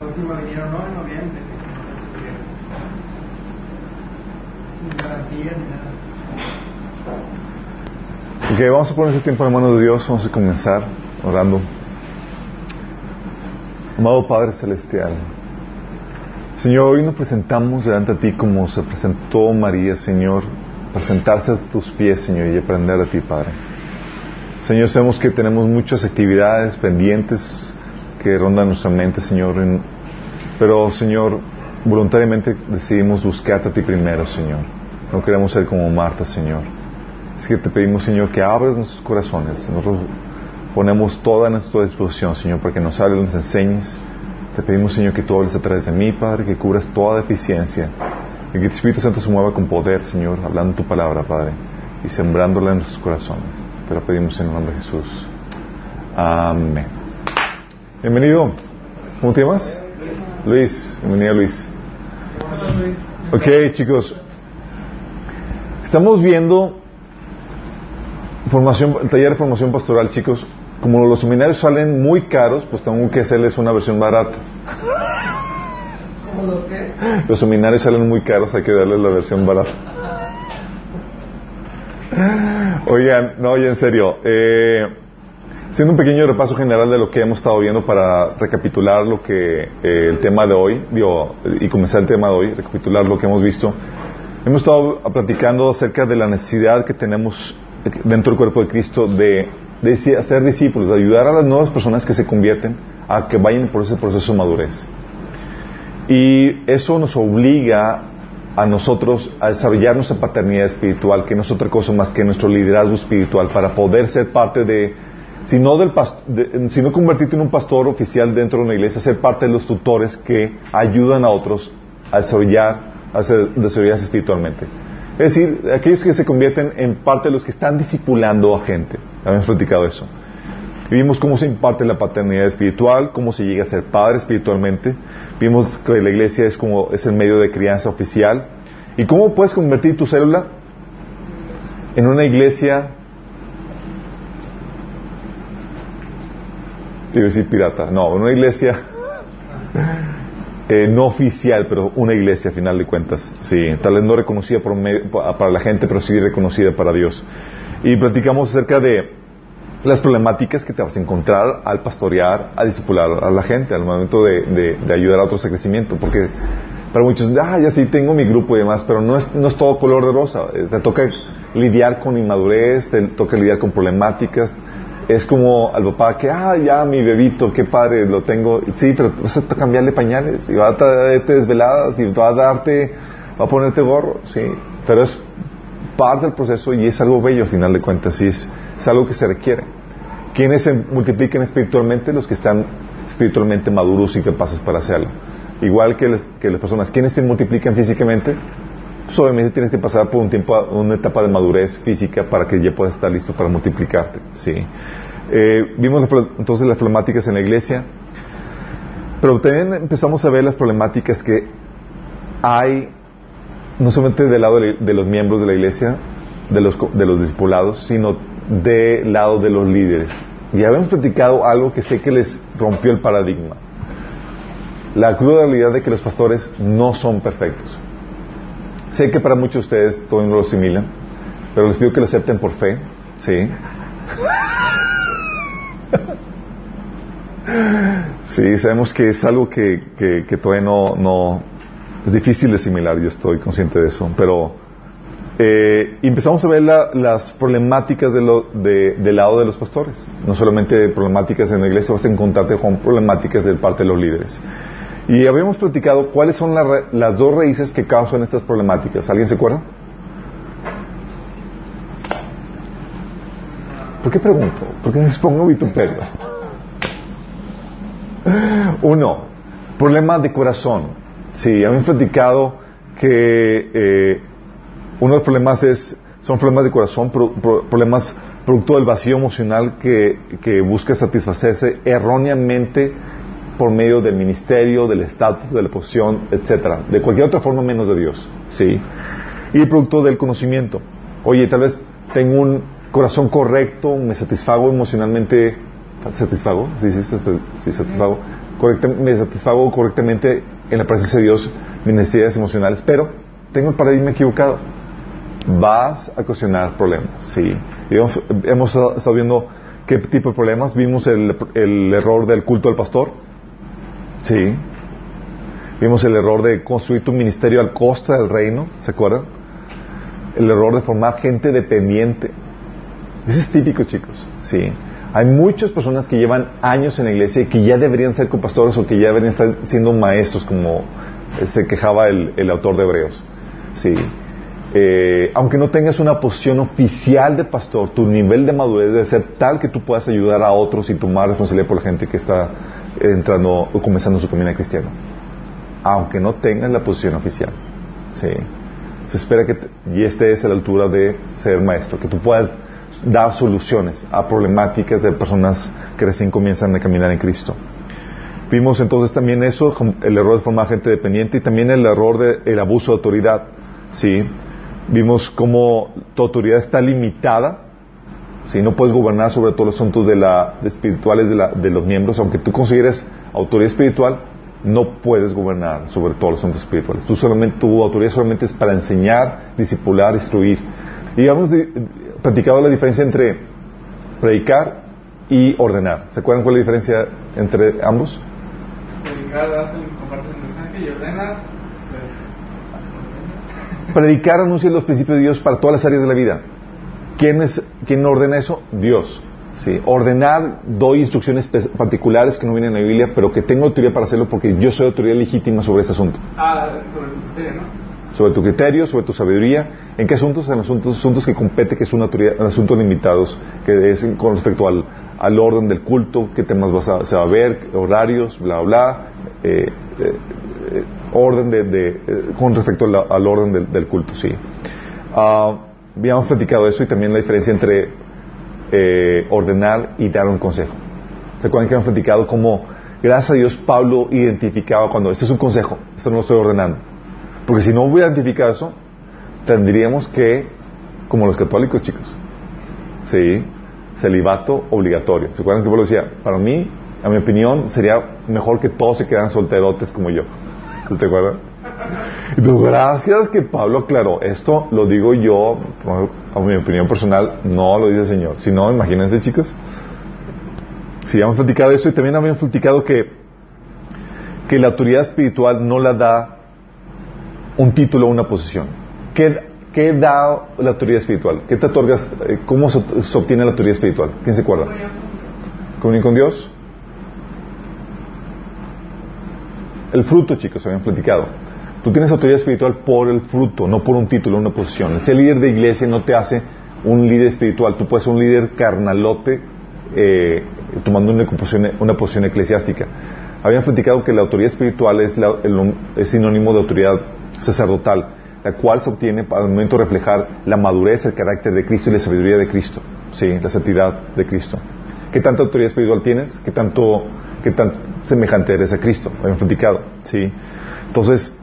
La última vinieron no en noviembre. Ok, vamos a poner ese tiempo en la mano de Dios. Vamos a comenzar orando. Amado Padre Celestial, Señor, hoy nos presentamos delante de ti como se presentó María, Señor, presentarse a tus pies, Señor, y aprender de ti, Padre. Señor, sabemos que tenemos muchas actividades pendientes que rondan nuestra mente, Señor, pero, Señor, voluntariamente decidimos buscarte a ti primero, Señor. No queremos ser como Marta, Señor. Así que te pedimos, Señor, que abras nuestros corazones. Nosotros ponemos toda nuestra disposición, Señor, para que nos hables, nos enseñes. Te pedimos, Señor, que tú hables a través de mí, Padre, que cubras toda deficiencia. Y que tu Espíritu Santo se mueva con poder, Señor, hablando tu palabra, Padre, y sembrándola en nuestros corazones. Te lo pedimos en el nombre de Jesús. Amén. Bienvenido. ¿Cómo te llamas? Luis. Bienvenido, Luis. Ok, chicos. Estamos viendo formación, taller de formación pastoral, chicos. Como los seminarios salen muy caros, pues tengo que hacerles una versión barata. ¿Cómo los que? Los seminarios salen muy caros, hay que darles la versión barata. Oigan, no, oye, en serio. Eh, haciendo un pequeño repaso general de lo que hemos estado viendo para recapitular lo que eh, el tema de hoy, digo, y comenzar el tema de hoy, recapitular lo que hemos visto. Hemos estado platicando acerca de la necesidad que tenemos dentro del cuerpo de Cristo de, de hacer discípulos, de ayudar a las nuevas personas que se convierten a que vayan por ese proceso de madurez. Y eso nos obliga a nosotros a desarrollar nuestra paternidad espiritual, que no es otra cosa más que nuestro liderazgo espiritual, para poder ser parte de, si no, del de- convertirte en un pastor oficial dentro de una iglesia, ser parte de los tutores que ayudan a otros a desarrollar, a desarrollarse espiritualmente. Es decir, aquellos que se convierten en parte de los que están discipulando a gente. Habíamos platicado eso. Y vimos cómo se imparte la paternidad espiritual, cómo se llega a ser padre espiritualmente. Vimos que la iglesia es como es el medio de crianza oficial. Y cómo puedes convertir tu célula en una iglesia, iba a decir pirata, no, una iglesia eh, no oficial, pero una iglesia a final de cuentas. Sí, tal vez no reconocida por para la gente, pero sí reconocida para Dios. Y platicamos acerca de las problemáticas que te vas a encontrar al pastorear, a discipular a la gente, al momento de, de- de ayudar a otros a crecimiento. Porque para muchos, ah, ya sí tengo mi grupo y demás, pero no es, no es todo color de rosa. Eh, Te toca lidiar con inmadurez, te toca lidiar con problemáticas. Es como al papá que, ah, ya mi bebito, qué padre, lo tengo. Sí, pero vas a cambiarle pañales y va a traerte desveladas y va a darte, va a ponerte gorro, sí. Pero es parte del proceso y es algo bello al final de cuentas, y es, algo que se requiere. ¿Quiénes se multiplican espiritualmente? Los que están espiritualmente maduros y capaces para hacerlo. Igual que, las- que las personas. ¿Quiénes se multiplican físicamente? Pues obviamente tienes que pasar por un tiempo, una etapa de madurez física para que ya puedas estar listo para multiplicarte. Sí. Eh, vimos entonces las problemáticas en la iglesia, pero también empezamos a ver las problemáticas que hay no solamente del lado de, los miembros de la iglesia, de los, de los discipulados, sino del lado de los líderes. Y habíamos platicado algo que sé que les rompió el paradigma. La cruda realidad de que los pastores no son perfectos. Sé que para muchos de ustedes todavía no lo asimilan, pero les pido que lo acepten por fe, ¿sí? Sí, sabemos que es algo que, que, que todavía no, no, es difícil de asimilar, yo estoy consciente de eso, pero eh, empezamos a ver la- las problemáticas de lo- de- del lado de los pastores. No solamente problemáticas en la iglesia, vas a encontrarte con problemáticas de parte de los líderes. Y habíamos platicado cuáles son las dos raíces que causan estas problemáticas. ¿Alguien se acuerda? ¿Por qué pregunto? ¿Por qué me pongo vituperio? Uno, problema de corazón. Sí, habíamos platicado que eh, uno de los problemas es, son problemas de corazón, pro- pro- problemas producto del vacío emocional que, que busca satisfacerse erróneamente por medio del ministerio, del estatus, de la posición, etcétera, de cualquier otra forma menos de Dios, sí, y producto del conocimiento. Oye, tal vez tengo un corazón correcto, me satisfago emocionalmente, satisfago, sí, sí, sí, satisfago, me satisfago correctamente en la presencia de Dios mis necesidades emocionales, pero tengo el paradigma equivocado. Vas a ocasionar problemas, sí. hemos, hemos, estado viendo qué tipo de problemas. Vimos el, error del culto al pastor, sí. Vimos el error de construir tu ministerio al costa del reino, ¿se acuerdan? El error de formar gente dependiente. Ese es típico, chicos, sí. Hay muchas personas que llevan años en la iglesia y que ya deberían ser copastores o que ya deberían estar siendo maestros, como se quejaba el, autor de Hebreos. Sí. Eh, aunque no tengas una posición oficial de pastor, tu nivel de madurez debe ser tal que tú puedas ayudar a otros y tomar responsabilidad por la gente que está entrando o comenzando su camino cristiano. Aunque no tengas la posición oficial. Sí. Se espera que y estés a la altura de ser maestro, que tú puedas dar soluciones a problemáticas de personas que recién comienzan a caminar en Cristo. Vimos entonces también eso, el error de formar gente dependiente y también el error del abuso de autoridad. ¿sí? Vimos cómo tu autoridad está limitada. ¿Sí? No puedes gobernar sobre todos los asuntos de la, espirituales de, la, de los miembros. Aunque tú consideres autoridad espiritual, no puedes gobernar sobre todos los asuntos espirituales. Tú solamente, tu autoridad solamente es para enseñar, discipular, instruir. Y hemos platicado la diferencia entre predicar y ordenar. ¿Se acuerdan cuál es la diferencia entre ambos? Predicar, compartes el mensaje y ordenas. Pues, predicar anuncia los principios de Dios para todas las áreas de la vida. ¿Quién, es, quién ordena eso? Dios. Sí. Ordenar, doy instrucciones particulares que no vienen en la Biblia, pero que tengo autoridad para hacerlo porque yo soy autoridad legítima sobre ese asunto. Ah, sobre tu criterio, ¿no? sobre tu criterio, sobre tu sabiduría. ¿En qué asuntos? En asuntos, asuntos que compete, que son asuntos limitados, que es con respecto al, al orden del culto, qué temas vas a, se va a ver, horarios, bla, bla, eh, eh, eh orden de, de eh, con respecto al, orden del, del, culto, sí. Uh, habíamos platicado eso y también la diferencia entre eh, ordenar y dar un consejo. ¿Se acuerdan que hemos platicado cómo, gracias a Dios, Pablo identificaba cuando, este es un consejo, esto no lo estoy ordenando porque si no hubiera identificado eso, tendríamos que, como los católicos, chicos, sí, celibato obligatorio. ¿Se acuerdan que Pablo decía? Para mí, a mi opinión, sería mejor que todos se quedaran solterotes como yo. ¿Te acuerdas? Gracias que Pablo aclaró. Esto lo digo yo, a mi opinión personal, no lo dice el Señor. Si no, imagínense, chicos. Si sí, hemos platicado eso y también habíamos platicado que, que la autoridad espiritual no la da un título o una posición. ¿Qué, da la autoridad espiritual? ¿Qué te otorgas? Eh, ¿Cómo se, obtiene la autoridad espiritual? ¿Quién se acuerda? ¿Comunión con Dios? El fruto, chicos, habían platicado. Tú tienes autoridad espiritual por el fruto, no por un título, una posición. Ser líder de iglesia no te hace un líder espiritual. Tú puedes ser un líder carnalote eh, tomando una posición, una posición eclesiástica. Habían platicado que la autoridad espiritual es, es sinónimo de autoridad sacerdotal, la cual se obtiene el momento de reflejar la madurez, el carácter de Cristo y la sabiduría de Cristo, sí, la santidad de Cristo. ¿Qué tanta autoridad espiritual tienes? ¿Qué tanto, qué tan semejante eres a Cristo? Habíamos platicado, sí. Entonces,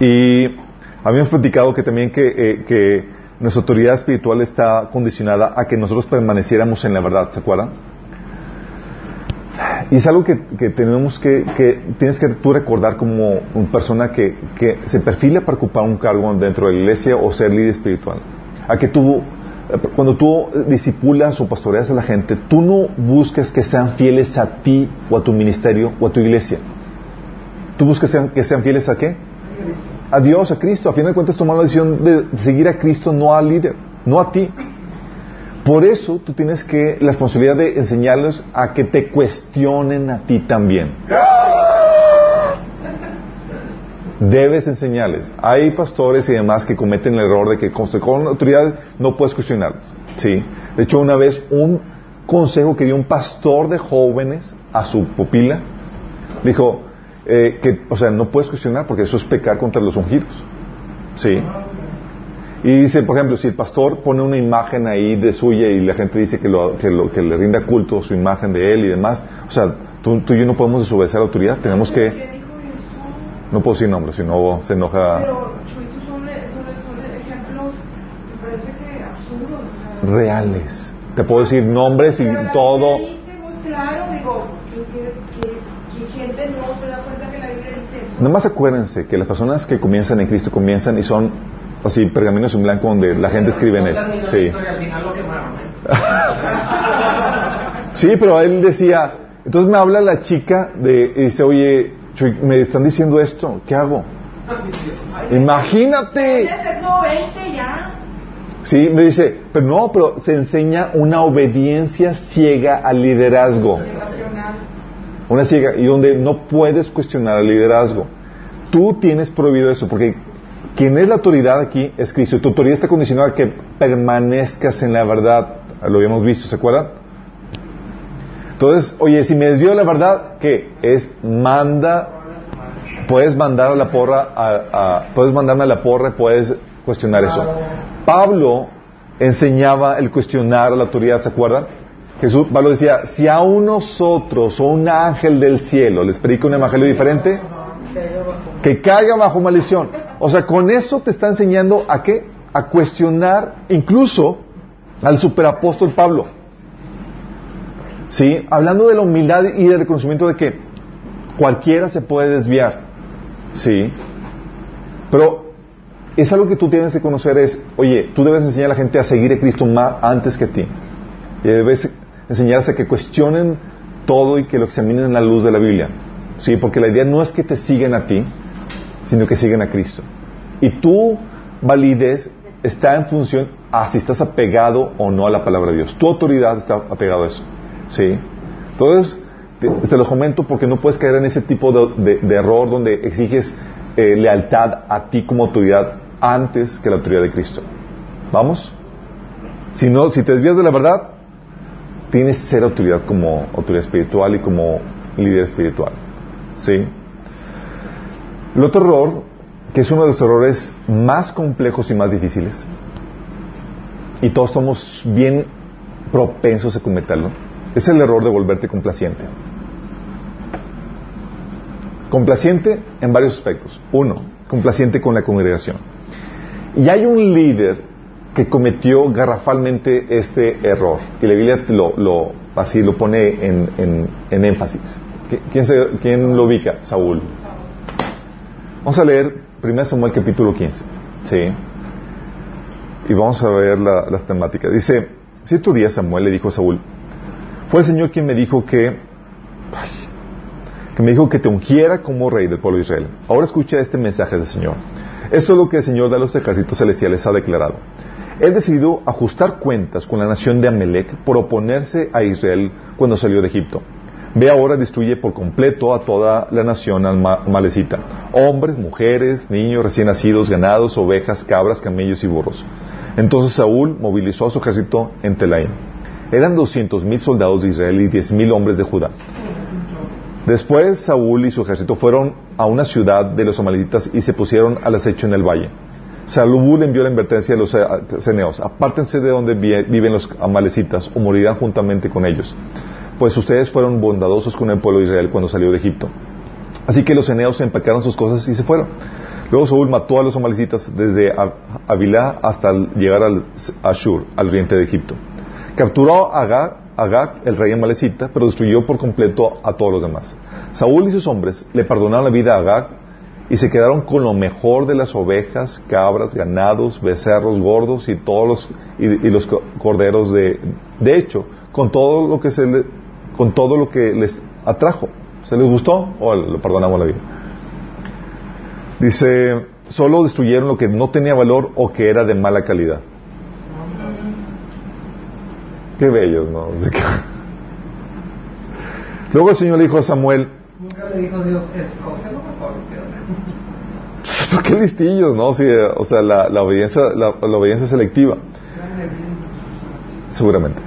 y habíamos platicado que también que, eh, que nuestra autoridad espiritual está condicionada a que nosotros permaneciéramos en la verdad, ¿se acuerdan? Y es algo que, tenemos que, que, tienes que tú recordar como una persona que, que, se perfila para ocupar un cargo dentro de la iglesia o ser líder espiritual. A que tú, cuando tú disipulas o pastoreas a la gente, tú no buscas que sean fieles a ti o a tu ministerio o a tu iglesia. Tú buscas que sean fieles a qué? A Dios, a Cristo. A fin de cuentas, tomar la decisión de seguir a Cristo, no al líder, no a ti. Por eso tú tienes que la responsabilidad de enseñarles a que te cuestionen a ti también. Debes enseñarles. Hay pastores y demás que cometen el error de que con, autoridad no puedes cuestionarlos. ¿sí? De hecho, una vez un consejo que dio un pastor de jóvenes a su pupila, dijo eh, que, o sea, no puedes cuestionar porque eso es pecar contra los ungidos. ¿sí? Y dice, por ejemplo, si el pastor pone una imagen ahí de suya y la gente dice que, lo, que, lo, que le rinda culto su imagen de él y demás, o sea, tú, tú y yo no podemos desobedecer a la autoridad, tenemos que... No puedo decir nombres, si no se enoja... Reales. Te puedo decir nombres y todo... Gente no se da Nada más acuérdense que las personas que comienzan en Cristo comienzan y son así pergaminos en blanco donde la gente escribe en él. Sí. ¿eh? Sí, pero él decía, entonces me habla la chica de, y dice, oye, Chuy, me están diciendo esto, ¿qué hago? Imagínate. Tienes Éxodo 20 ya. Sí, me dice, pero no, pero se enseña una obediencia ciega al liderazgo. Una ciega, y donde no puedes cuestionar al liderazgo. Tú tienes prohibido eso, porque quien es la autoridad aquí es Cristo. Y tu autoridad está condicionada a que permanezcas en la verdad. Lo habíamos visto, ¿se acuerdan? Entonces, oye, si me desvío de la verdad, ¿qué? Es manda, puedes mandar a la porra, puedes mandarme a la porra, puedes cuestionar eso. Pablo enseñaba el cuestionar a la autoridad, ¿se acuerdan? Jesús, Pablo decía, si a nosotros o un ángel del cielo les predica un evangelio diferente, que caiga bajo maldición. O sea, con eso te está enseñando a qué? A cuestionar incluso al superapóstol Pablo. ¿Sí? Hablando de la humildad y del reconocimiento de que cualquiera se puede desviar. ¿Sí? Pero es algo que tú tienes que conocer es, oye, tú debes enseñar a la gente a seguir a Cristo más antes que ti. Y debes enseñarles a que cuestionen todo y que lo examinen en la luz de la Biblia. Sí, porque la idea no es que te sigan a ti, sino que siguen a Cristo. Y tu validez está en función a si estás apegado o no a la palabra de Dios. Tu autoridad está apegado a eso. ¿Sí? Entonces, te, te lo comento porque no puedes caer en ese tipo de error donde exiges eh, lealtad a ti como autoridad antes que la autoridad de Cristo. ¿Vamos? Si no, si te desvías de la verdad, tienes ser autoridad como autoridad espiritual y como líder espiritual. ¿Sí? El otro error, que es uno de los errores más complejos y más difíciles, y todos estamos bien propensos a cometerlo, es el error de volverte complaciente. Complaciente en varios aspectos. Uno, complaciente con la congregación. Y hay un líder que cometió garrafalmente este error. Y la Biblia lo, lo- así lo pone en, en- énfasis. ¿Qui- ¿Quién, lo ubica? Saúl. Vamos a leer 1 Samuel capítulo 15. Sí. Y vamos a ver la- las temáticas. Dice, cierto día Samuel le dijo a Saúl, fue el Señor quien me dijo que, que me dijo que te ungiera como rey del pueblo de Israel. Ahora escucha este mensaje del Señor. Esto es lo que el Señor de los ejércitos celestiales ha declarado. He decidido ajustar cuentas con la nación de Amelec por oponerse a Israel cuando salió de Egipto. Ve ahora, destruye por completo a toda la nación alma- malecita. Hombres, mujeres, niños, recién nacidos, ganados, ovejas, cabras, camellos y burros. Entonces Saúl movilizó a su ejército en Telaim. Eran doscientos mil soldados de Israel y diez mil hombres de Judá. Después Saúl y su ejército fueron a una ciudad de los amalecitas y se pusieron al acecho en el valle. Saúl envió la advertencia a los eh, ceneos, apártense de donde vi- viven los amalecitas o morirán juntamente con ellos, pues ustedes fueron bondadosos con el pueblo de Israel cuando salió de Egipto. Así que los ceneos empacaron sus cosas y se fueron. Luego Saúl mató a los amalecitas desde Avilá hasta llegar al Ashur, al oriente de Egipto. Capturó a Agag, el rey amalecita, pero destruyó por completo a todos los demás. Saúl y sus hombres le perdonaron la vida a Agag y se quedaron con lo mejor de las ovejas, cabras, ganados, becerros gordos y todos los y, los co- corderos de de hecho, con todo lo que se le- con todo lo que les atrajo. ¿Se les gustó o le perdonamos la vida? Dice, solo destruyeron lo que no tenía valor o que era de mala calidad. Qué bellos, ¿no? Luego el Señor le dijo a Samuel, Nunca le dijo Dios, escógelo mejor. pero qué listillos, ¿no? Eh, o sea, la, obediencia, la, obediencia selectiva. Seguramente.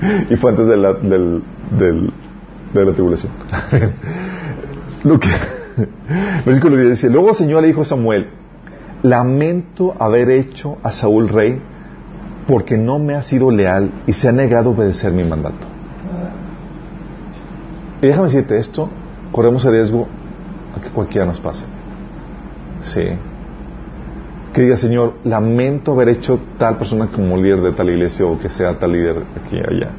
y fue antes de la, de la tribulación. Lo que, versículo 10 dice, luego el Señor le dijo a Samuel, lamento haber hecho a Saúl rey porque no me ha sido leal y se ha negado a obedecer mi mandato. Y déjame decirte esto, corremos el riesgo a que cualquiera nos pase. Sí. Que diga, Señor, lamento haber hecho tal persona como líder de tal iglesia o que sea tal líder aquí y allá.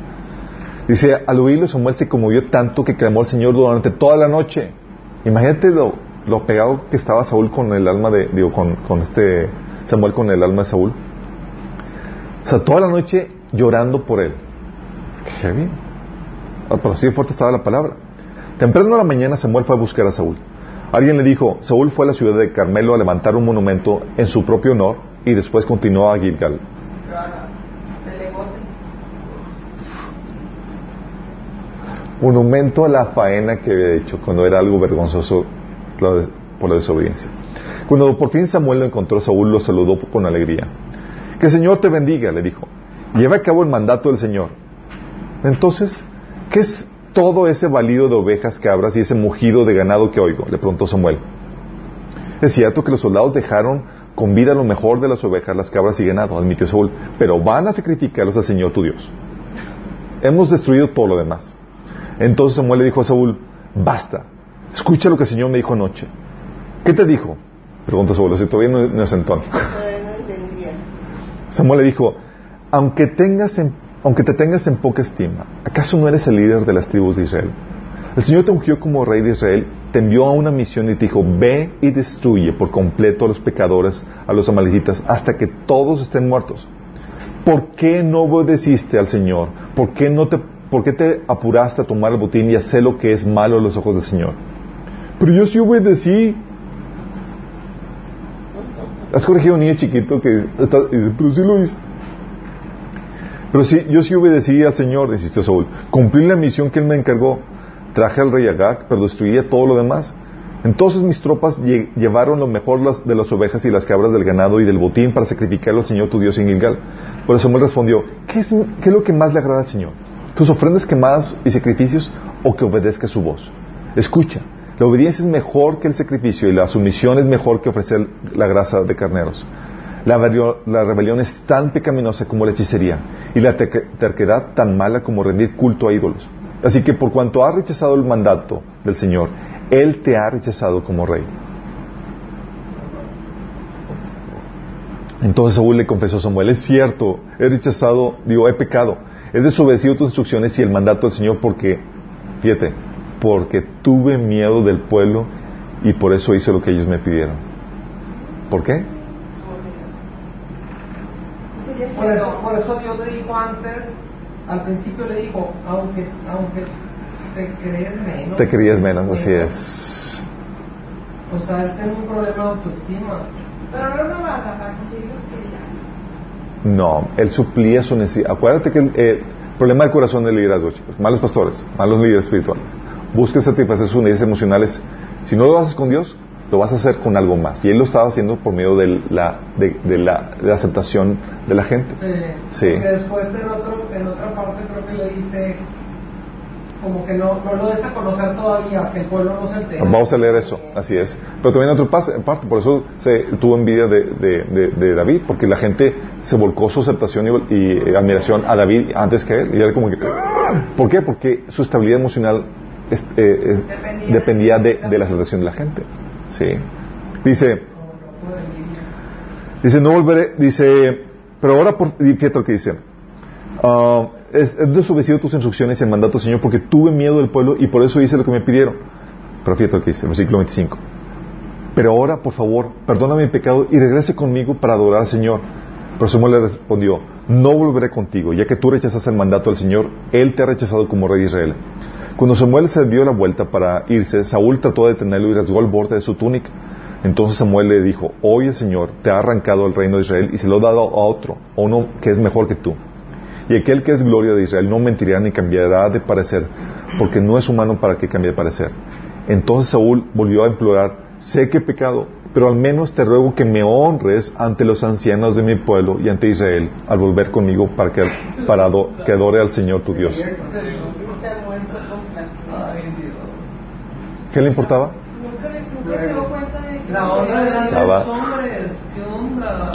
Dice, al oírlo Samuel se conmovió tanto que clamó al Señor durante toda la noche. Imagínate lo, lo pegado que estaba Saúl con el alma de, digo, con, con este Samuel con el alma de Saúl. O sea, toda la noche llorando por él. Qué bien. Ah, Pero así fuerte estaba la palabra. Temprano a la mañana Samuel fue a buscar a Saúl. Alguien le dijo, Saúl fue a la ciudad de Carmelo a levantar un monumento en su propio honor y después continuó a Gilgal. Monumento a la faena que había hecho cuando era algo vergonzoso por la desobediencia. Cuando por fin Samuel lo encontró, Saúl lo saludó con alegría. Que el Señor te bendiga, le dijo. Lleva a cabo el mandato del Señor. Entonces, ¿qué es todo ese balido de ovejas, cabras y ese mugido de ganado que oigo? Le preguntó Samuel. Es cierto que los soldados dejaron con vida lo mejor de las ovejas, las cabras y ganado, admitió Saúl, pero van a sacrificarlos al Señor tu Dios. Hemos destruido todo lo demás. Entonces Samuel le dijo a Saúl, basta, escucha lo que el Señor me dijo anoche. ¿Qué te dijo? Preguntó Saúl, si todavía no, no es entonces. Samuel le dijo, aunque, tengas en- aunque te tengas en poca estima, ¿acaso no eres el líder de las tribus de Israel? El Señor te ungió como rey de Israel, te envió a una misión y te dijo, ve y destruye por completo a los pecadores, a los amalecitas, hasta que todos estén muertos. ¿Por qué no obedeciste al Señor? ¿Por qué, no te, ¿Por qué te apuraste a tomar el botín y hacer lo que es malo a los ojos del Señor? Pero yo sí obedecí. Has corregido un niño chiquito que dice, pero sí lo hice. Pero yo sí obedecí al Señor, insistió Saúl. Cumplí la misión que él me encargó. Traje al rey Agag, pero destruía todo lo demás. Entonces mis tropas lle- llevaron lo mejor de las ovejas y las cabras del ganado y del botín para sacrificarlo al Señor tu Dios en Gilgal. Por eso Samuel respondió, ¿qué es, qué es lo que más le agrada al Señor? ¿Tus ofrendas quemadas y sacrificios o que obedezca su voz? Escucha, la obediencia es mejor que el sacrificio y la sumisión es mejor que ofrecer la grasa de carneros. La, rebelión es tan pecaminosa como la hechicería y la terque- terquedad tan mala como rendir culto a ídolos. Así que por cuanto has rechazado el mandato del Señor, Él te ha rechazado como rey. Entonces Saúl le confesó a Samuel, es cierto, he rechazado, digo, he pecado, he desobedecido tus instrucciones y el mandato del Señor porque, fíjate, porque tuve miedo del pueblo y por eso hice lo que ellos me pidieron. ¿Por qué? Sería Por eso, por eso Dios le dijo antes, al principio le dijo, aunque, aunque te crees menos. Te creías menos, así es. O sea, él tiene un problema de autoestima. Pero no lo navaja para conseguir lo que quería. No, él suplía su necesidad. Acuérdate que el eh, problema del corazón del liderazgo, chicos, malos pastores, malos líderes espirituales. Busca satisfacer sus necesidades emocionales. Si no lo haces con Dios, lo vas a hacer con algo más. Y él lo estaba haciendo por medio de la, de, de la, de la aceptación de la gente. Sí. Sí. Después en, otro, en otra parte creo que le dice, como que no, no lo des a conocer todavía, que el pueblo no se entere. Vamos a leer eso, así es. Pero también otro pas- parte, por eso se tuvo envidia de, de- de- de David, porque la gente se volcó su aceptación y, y, eh, admiración a David antes que él. Y era como que, ¿por qué? Porque su estabilidad emocional es- eh, Dependía. dependía de, de la aceptación de la gente. Sí. Dice, dice, no volveré, dice, pero ahora, por, fíjate lo que dice. Ah, es, he desobedecido tus instrucciones y el mandato, Señor, porque tuve miedo del pueblo y por eso hice lo que me pidieron. Pero fíjate lo que dice, versículo 25. Pero ahora, por favor, perdona mi pecado y regrese conmigo para adorar al Señor. Pero Samuel le respondió, no volveré contigo, ya que tú rechazas el mandato del Señor, Él te ha rechazado como rey de Israel. Cuando Samuel se dio la vuelta para irse, Saúl trató de detenerlo y rasgó el borde de su túnica. Entonces Samuel le dijo, hoy el Señor te ha arrancado el reino de Israel y se lo ha dado a otro, a uno que es mejor que tú. Y aquel que es gloria de Israel no mentirá ni cambiará de parecer, porque no es humano para que cambie de parecer. Entonces Saúl volvió a implorar, sé que pecado, pero al menos te ruego que me honres ante los ancianos de mi pueblo y ante Israel al volver conmigo para que, para que adore al Señor tu Dios. ¿Qué le importaba? La honra de los hombres, ¿qué onda?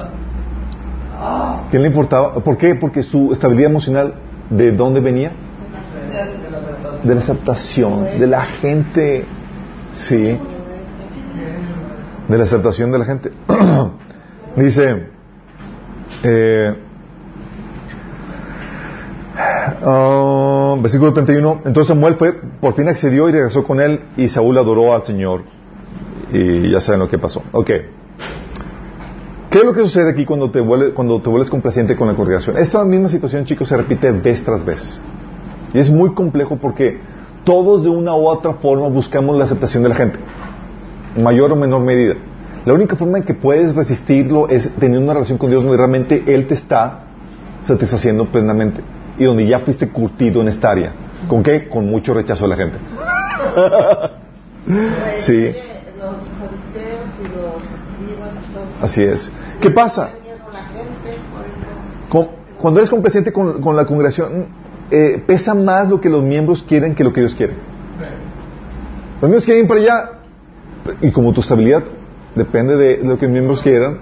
¿Qué le importaba? ¿Por qué? Porque su estabilidad emocional, ¿de dónde venía? De la aceptación, de la gente. Sí, de la aceptación de la gente. Dice, eh, perdón, versículo 31. Entonces Samuel fue, por fin accedió y regresó con él y Saúl adoró al Señor. Y ya saben lo que pasó. Ok. ¿Qué es lo que sucede aquí cuando te, cuando te vuelves complaciente con la congregación? Esta misma situación, chicos, se repite vez tras vez. Y es muy complejo porque todos de una u otra forma buscamos la aceptación de la gente, en mayor o menor medida. La única forma en que puedes resistirlo es tener una relación con Dios donde realmente Él te está satisfaciendo plenamente y donde ya fuiste curtido en esta área. ¿Con qué? Con mucho rechazo de la gente. sí. Así es. ¿Qué pasa? Cuando eres complaciente con, con la congregación, eh, pesa más lo que los miembros quieren que lo que Dios quiere. Los miembros quieren ir para allá, y como tu estabilidad depende de lo que los miembros quieran,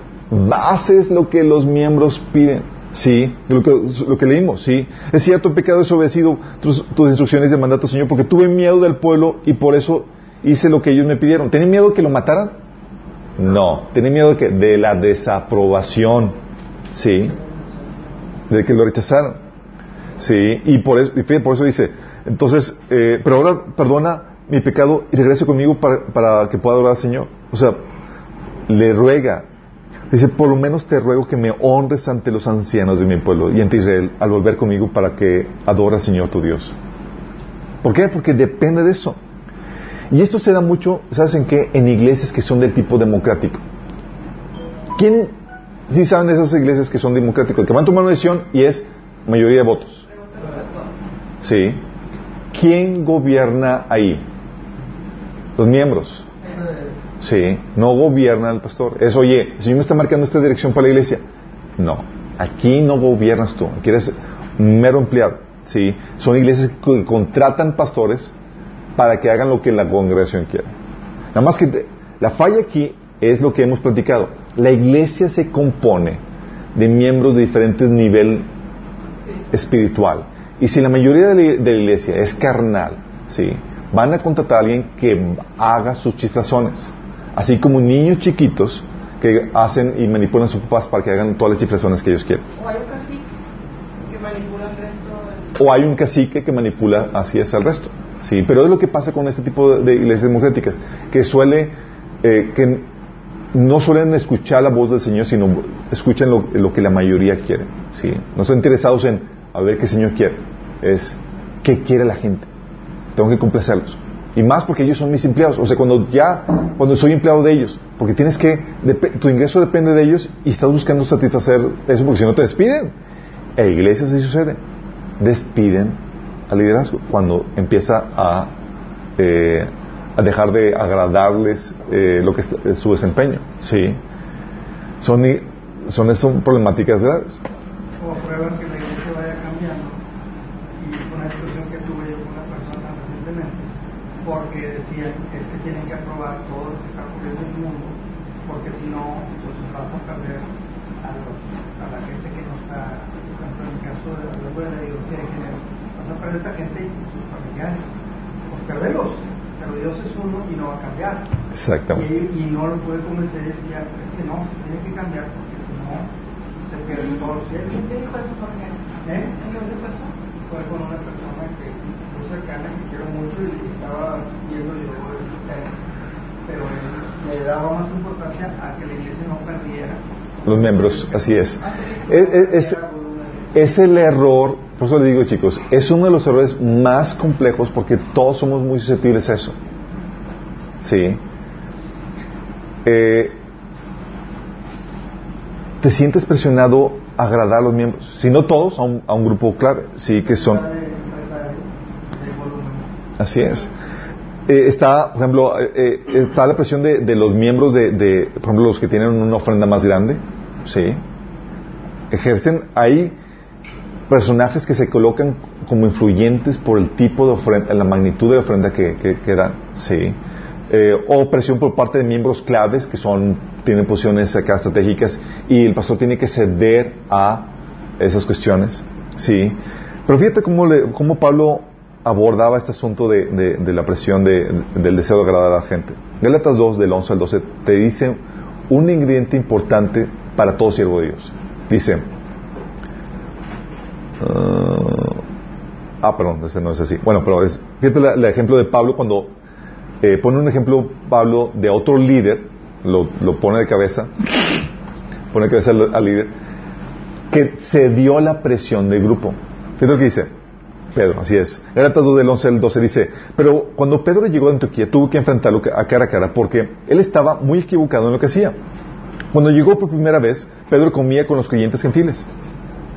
haces lo que los miembros piden. Sí, lo que, lo que leímos, sí. Es cierto, el pecado desobedecido tus, tus instrucciones de mandato, Señor, porque tuve miedo del pueblo y por eso hice lo que ellos me pidieron. ¿Tienen miedo que lo mataran? No. ¿Tienen miedo de que? De la desaprobación. Sí. De que lo rechazaran. Sí. Y por eso, y por eso dice, entonces, eh, pero ahora perdona mi pecado y regrese conmigo para, para que pueda adorar al Señor. O sea, le ruega. Dice, por lo menos te ruego que me honres ante los ancianos de mi pueblo y ante Israel al volver conmigo para que adore al Señor tu Dios. ¿Por qué? Porque depende de eso. Y esto se da mucho, ¿sabes en qué? En iglesias que son del tipo democrático. ¿Quién, sí saben de esas iglesias que son democráticas? Que van a tomar una decisión y es mayoría de votos. Sí. ¿Quién gobierna ahí? Los miembros. Sí, no gobierna el pastor. Es, oye, el Señor me está marcando esta dirección para la iglesia. No, aquí no gobiernas tú, aquí eres un mero empleado. Sí, son iglesias que contratan pastores para que hagan lo que la congregación quiere. Nada más que la falla aquí es lo que hemos platicado. La iglesia se compone de miembros de diferentes nivel espiritual. Y si la mayoría de la iglesia es carnal, ¿sí? Van a contratar a alguien que haga sus chiflazones. Así como niños chiquitos que hacen y manipulan a sus papás para que hagan todas las chiflazones que ellos quieren. O hay un cacique que manipula el resto del... O hay un cacique que manipula así es al resto. Sí, pero es lo que pasa con este tipo de, iglesias democráticas, que suele, eh, que no suelen escuchar la voz del Señor, sino escuchan lo, lo que la mayoría quiere. Sí, no están interesados en a ver qué el Señor quiere, es qué quiere la gente. Tengo que complacerlos. Y más porque ellos son mis empleados. O sea, cuando ya, cuando soy empleado de ellos, porque tienes que, tu ingreso depende de ellos y estás buscando satisfacer eso porque si no te despiden. En iglesias sí sucede. Despiden al liderazgo cuando empieza a, eh, a dejar de agradarles eh, lo que es eh, su desempeño. Sí. Son, son, son problemáticas graves. o aprueban que la iglesia vaya cambiando. Y fue una discusión que tuve yo con una persona recientemente, porque decían es que tienen que aprobar todo lo que está ocurriendo en el mundo, porque si no, pues vas a perder a, los, a la gente que no está, por ejemplo, en el caso de hablando de la ideología de género, vas a perder a esa gente y sus familiares. Pues perderlos, pero Dios es uno y no va a cambiar. Exactamente. Y, y no lo puede convencer y decía, es que no, se tiene que cambiar porque si no, se pierden todos los cielos. ¿Quién te dijo eso, Jorge? ¿Eh? ¿En dónde fue eso? Fue con una persona que cercana, que quiero mucho y estaba viendo yo ese tema. Pero él le daba más importancia a que la iglesia no perdiera. Los miembros, así es. Es, es- es- es el error, por eso le digo chicos, es uno de los errores más complejos porque todos somos muy susceptibles a eso. Sí. Eh, te sientes presionado a agradar a los miembros, si no todos, a un, a un grupo clave, sí, que son... De empresario, de volumen. Así es. Eh, está, por ejemplo, eh, eh, está la presión de, los miembros de, por ejemplo, los que tienen una ofrenda más grande, ¿sí? Ejercen, hay personajes que se colocan como influyentes por el tipo de ofrenda, la magnitud de ofrenda que, que, que dan, ¿sí? Eh, o presión por parte de miembros claves que son, tienen posiciones acá estratégicas y el pastor tiene que ceder a esas cuestiones, ¿sí? Pero fíjate cómo, le, cómo Pablo abordaba este asunto de, la presión de- del deseo de agradar a la gente. Gálatas 2, del 11 al 12, te dice un ingrediente importante para todo siervo de Dios. Dice, ah, Ah, perdón, ese no es así. Bueno, pero es, fíjate el ejemplo de Pablo cuando eh, pone un ejemplo Pablo de otro líder, lo, pone de cabeza, pone de cabeza al, al líder, que cedió a la presión del grupo. Fíjate lo que dice Pedro, así es. Gálatas 2 del 11 al 12 dice, pero cuando Pedro llegó a Antioquía tuvo que enfrentarlo a cara a cara porque él estaba muy equivocado en lo que hacía. Cuando llegó por primera vez, Pedro comía con los creyentes gentiles,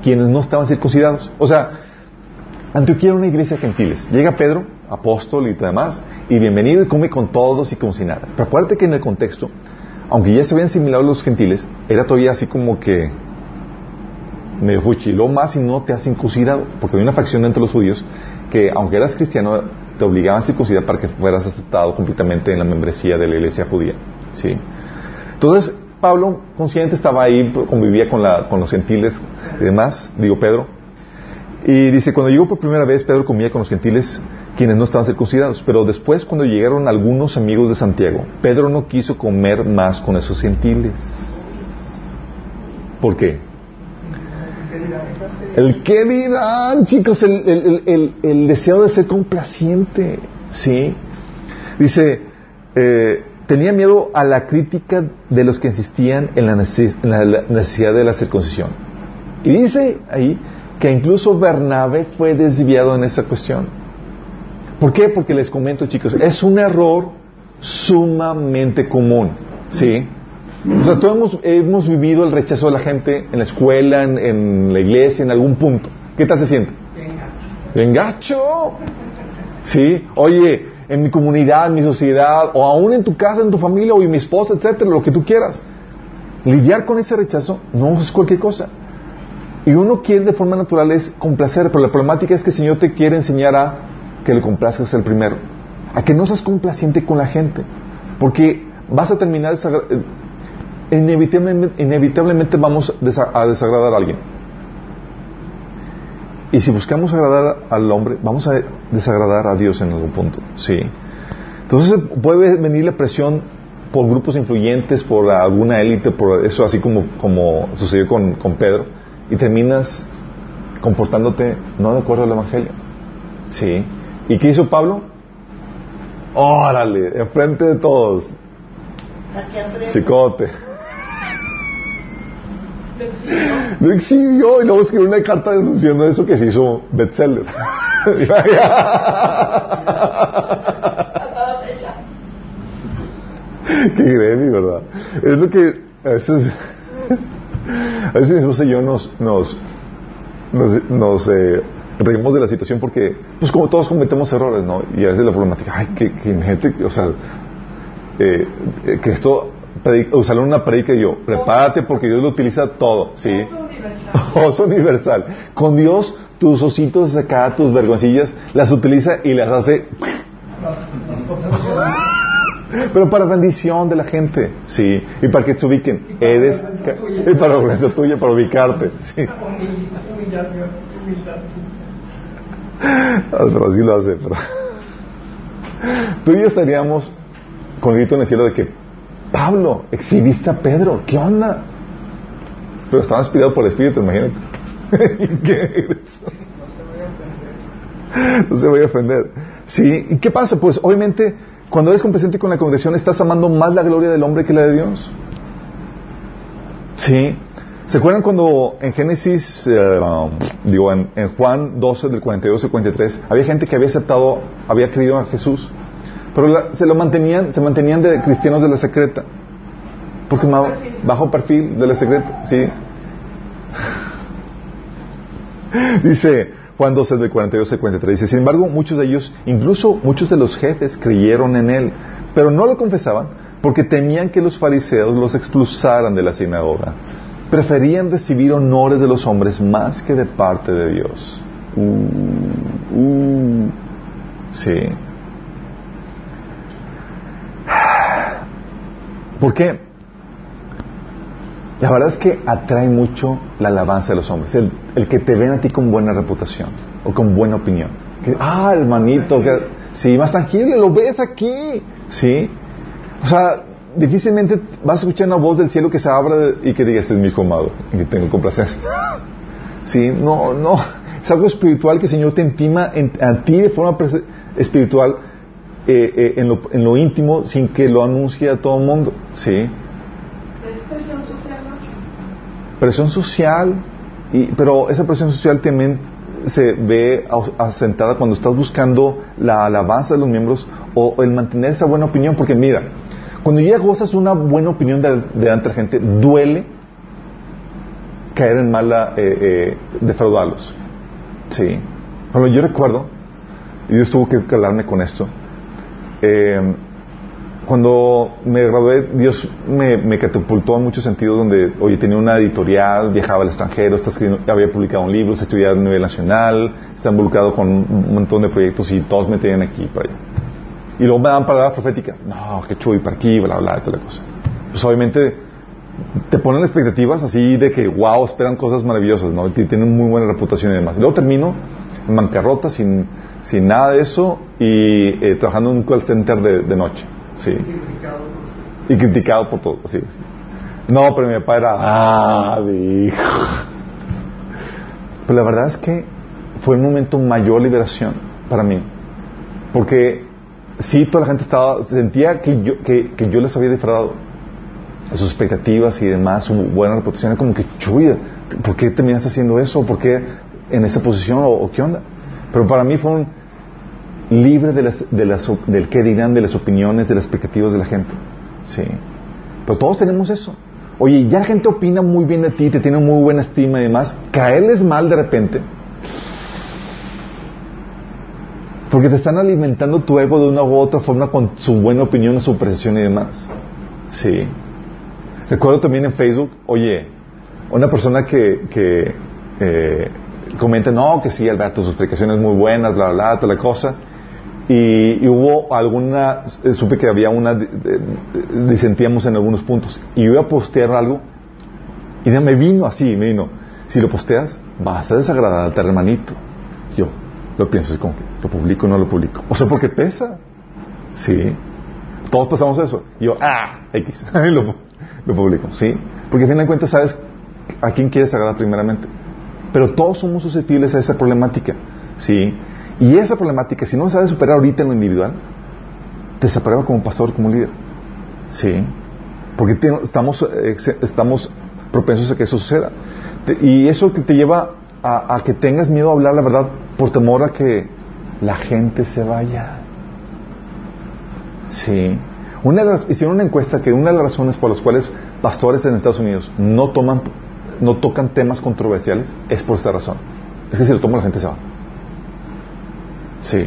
quienes no estaban circuncidados. O sea, Antioquía era una iglesia gentiles. Llega Pedro, apóstol y demás, y bienvenido y come con todos y como si nada. Pero acuérdate que en el contexto, aunque ya se habían asimilado los gentiles, era todavía así como que medio fuchiló más y no te has circuncidado, porque había una facción entre los judíos que, aunque eras cristiano, te obligaban a circuncidar para que fueras aceptado completamente en la membresía de la iglesia judía. ¿sí? Entonces, Pablo, consciente, estaba ahí, convivía con, con los gentiles y demás, digo Pedro, y dice, cuando llegó por primera vez, Pedro comía con los gentiles quienes no estaban circuncidados, pero después cuando llegaron algunos amigos de Santiago, Pedro no quiso comer más con esos gentiles. ¿Por qué? El qué dirán, chicos, el, el- el- deseo de ser complaciente, ¿sí? Dice, eh, tenía miedo a la crítica de los que insistían en la necesidad de la circuncisión. Y dice ahí que incluso Bernabé fue desviado en esa cuestión. ¿Por qué? Porque les comento, chicos, es un error sumamente común, ¿sí? O sea, todos hemos, hemos vivido el rechazo de la gente en la escuela, en, en la iglesia, en algún punto. ¿Qué tal se siente? Bien gacho. Sí, oye, en mi comunidad, en mi sociedad, o aún en tu casa, en tu familia, o en mi esposa, etcétera, lo que tú quieras. Lidiar con ese rechazo no es cualquier cosa. Y uno quiere de forma natural es complacer, pero la problemática es que el Señor te quiere enseñar a que le complazcas el primero, a que no seas complaciente con la gente, porque vas a terminar inevitablemente, inevitablemente vamos a desagradar a alguien. Y si buscamos agradar al hombre, vamos a desagradar a Dios en algún punto, sí. Entonces puede venir la presión por grupos influyentes, por alguna élite, por eso así como, como sucedió con, con Pedro, y terminas comportándote no de acuerdo al Evangelio. Sí. ¿Y qué hizo Pablo? Órale, enfrente de todos. Chicote. Lo exhibió. Y luego escribió una carta denunciando eso que se hizo bestseller. Qué gremi, ¿verdad? Es lo que a veces, a veces mi esposa y yo nos, nos, nos, nos, eh, reímos de la situación porque, pues como todos cometemos errores, ¿no? Y a veces la problemática, ay, que, que gente, o sea, eh, eh, que esto, usarlo en una predica y yo, prepárate porque Dios lo utiliza todo, ¿sí? Oso universal. Universal. Con Dios, tus ositos de acá, tus vergoncillas, las utiliza y las hace Pero para bendición de la gente, sí. Y para que te ubiquen. Y Eres. Y para vergüenza tuya, para ubicarte, sí. Pero así lo hace, pero. Tú y yo estaríamos con el grito en el cielo de que, Pablo, exhibiste a Pedro, ¿qué onda? Pero estaba inspirado por el Espíritu, imagínate. ¿Qué? No se vaya a ofender. Sí, ¿y qué pasa? Pues obviamente, cuando eres complaciente con la congregación, estás amando más la gloria del hombre que la de Dios. Sí. ¿Se acuerdan cuando en Génesis, eh, um, digo, en, en Juan 12, del 42 al 43, había gente que había aceptado, había creído en Jesús, pero la- se lo mantenían, se mantenían de cristianos de la secreta, porque Bajo perfil. de la secreta, sí. Dice Juan 12 del 42 al 43, dice, sin embargo, muchos de ellos, incluso muchos de los jefes, creyeron en él, pero no lo confesaban porque temían que los fariseos los expulsaran de la sinagoga. Preferían recibir honores de los hombres más que de parte de Dios. Uh, uh, sí. ¿Por qué? La verdad es que atrae mucho la alabanza de los hombres. El, el que te ven a ti con buena reputación o con buena opinión. Ah, hermanito, que, sí, más tangible, lo ves aquí. Sí. O sea, difícilmente vas a escuchar una voz del cielo que se abra y que diga, este es mi hijo amado, y que tengo complacencia. Sí, no, no. Es algo espiritual que el Señor te intima a ti de forma espiritual eh, eh, en, lo, en lo íntimo sin que lo anuncie a todo el mundo. ¿Sí? Es presión social, ¿no? Presión social, y, pero esa presión social también se ve asentada cuando estás buscando la alabanza de los miembros o el mantener esa buena opinión, porque mira, cuando ya gozas una buena opinión de- de la gente, duele caer en mala, eh, defraudarlos. Sí. Bueno, yo recuerdo, y Dios tuvo que calarme con esto, eh, cuando me gradué, Dios me, catapultó en muchos sentidos donde, oye, tenía una editorial, viajaba al extranjero, había publicado un libro, estudiaba a nivel nacional, está involucrado con un montón de proyectos y todos me tenían aquí para allá. Y luego me dan palabras proféticas. No, que chuy, para aquí, bla, bla, toda la cosa. Pues obviamente te ponen expectativas así de que, wow, esperan cosas maravillosas, ¿no? Tienen muy buena reputación y demás. Luego termino en bancarrota, sin, sin nada de eso, y eh, trabajando en un call center de, de noche. Sí. Y criticado por todo, es. No, pero mi papá era, ah, dijo. Pero la verdad es que fue un momento mayor liberación para mí. Porque sí, toda la gente estaba, sentía que yo, que, que yo les había defraudado. Sus expectativas y demás, su buena reputación, era como que, chuya, ¿por qué terminaste haciendo eso? ¿Por qué en esa posición? ¿O, o qué onda? Pero para mí fue un libre de las, de las, del qué dirán, de las opiniones, de las expectativas de la gente. Sí. Pero todos tenemos eso. Oye, ya la gente opina muy bien de ti, te tiene muy buena estima y demás. Caerles mal de repente. Porque te están alimentando tu ego de una u otra forma con su buena opinión, su precisión y demás. Sí. Recuerdo también en Facebook, oye, una persona que, que eh, comenta, no, que sí, Alberto, sus explicaciones muy buenas, bla, bla, bla, toda la cosa. Y, y hubo alguna, eh, supe que había una, disentíamos en algunos puntos. Y yo iba a postear algo, y ya me vino así, me vino, si lo posteas, vas a desagradar al hermanito. Yo lo pienso así como que, ¿lo publico o no lo publico? O sea, porque pesa. Sí. Todos pasamos eso. Yo, ah, X. Lo, lo publico, ¿sí? Porque al final de cuentas sabes a quién quieres agradar primeramente. Pero todos somos susceptibles a esa problemática, ¿sí? Y esa problemática, si no la sabes superar ahorita en lo individual, te desaprueba como pastor, como líder, ¿sí? Porque te- estamos, propensos a que eso suceda. Te- y eso que te lleva a, a que tengas miedo a hablar la verdad por temor a que la gente se vaya. Sí. Una hicieron una encuesta que una de las razones por las cuales pastores en Estados Unidos no toman, no tocan temas controversiales es por esta razón. Es que si lo toman la gente se va. Sí.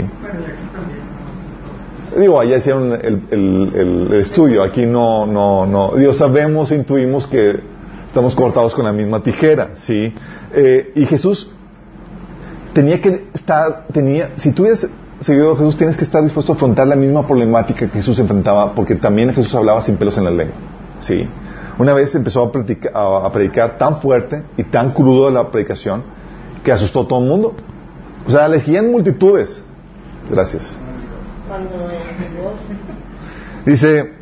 Digo, allá hicieron el, el- el- estudio, aquí no, no, no. Digo, sabemos, intuimos que estamos cortados con la misma tijera, ¿sí? Eh, y Jesús tenía que estar, tenía, si tú hubieras seguido a Jesús, tienes que estar dispuesto a afrontar la misma problemática que Jesús enfrentaba, porque también Jesús hablaba sin pelos en la lengua, ¿sí? Una vez empezó a, a- predicar tan fuerte y tan crudo la predicación que asustó a todo el mundo. O sea, le seguían multitudes. Gracias. Dice,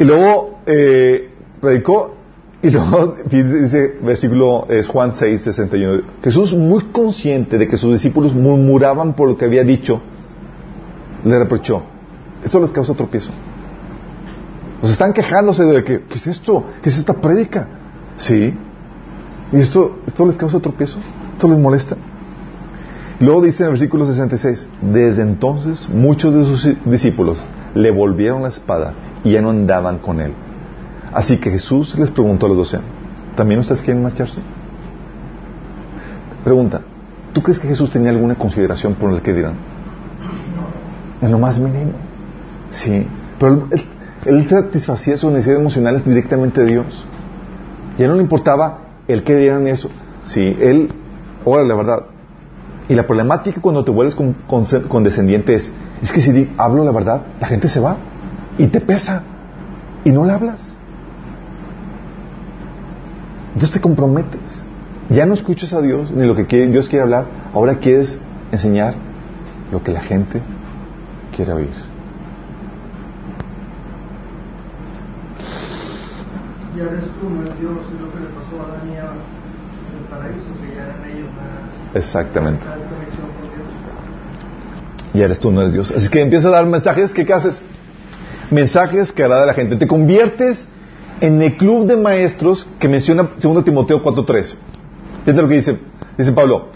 y luego eh, predicó, y luego dice, versículo es Juan 6, 61. Jesús, muy consciente de que sus discípulos murmuraban por lo que había dicho, le reprochó. Eso les causa tropiezo. O están quejándose de que, ¿qué es esto? ¿Qué es esta prédica? Sí. ¿Y esto, esto les causa tropiezo? ¿Esto les molesta? Luego dice en el versículo 66, desde entonces muchos de sus discípulos le volvieron la espada y ya no andaban con él. Así que Jesús les preguntó a los doce, ¿también ustedes quieren marcharse? Pregunta, ¿tú crees que Jesús tenía alguna consideración por el que dirán? En lo más mínimo. Sí, pero satisfacía sus necesidades emocionales directamente de Dios. Ya no le importaba el que dieran eso. Sí, él, ahora la verdad, y la problemática cuando te vuelves con- con- es, es que si hablo la verdad, la gente se va y te pesa y no le hablas. Entonces te comprometes. Ya no escuchas a Dios ni lo que Dios quiere hablar, ahora quieres enseñar lo que la gente quiere oír. Ya eres tú, no es Dios, es lo que le pasó a Adán y Eva. paraíso, que ya eran ellos la, Exactamente. la desconexión con Dios. Y eres tú, no eres Dios. Así que empieza a dar mensajes, ¿qué, qué haces? Mensajes que agrada a la gente. Te conviertes en el club de maestros que menciona 2 Timoteo 4.3. Fíjate lo que dice, dice Pablo.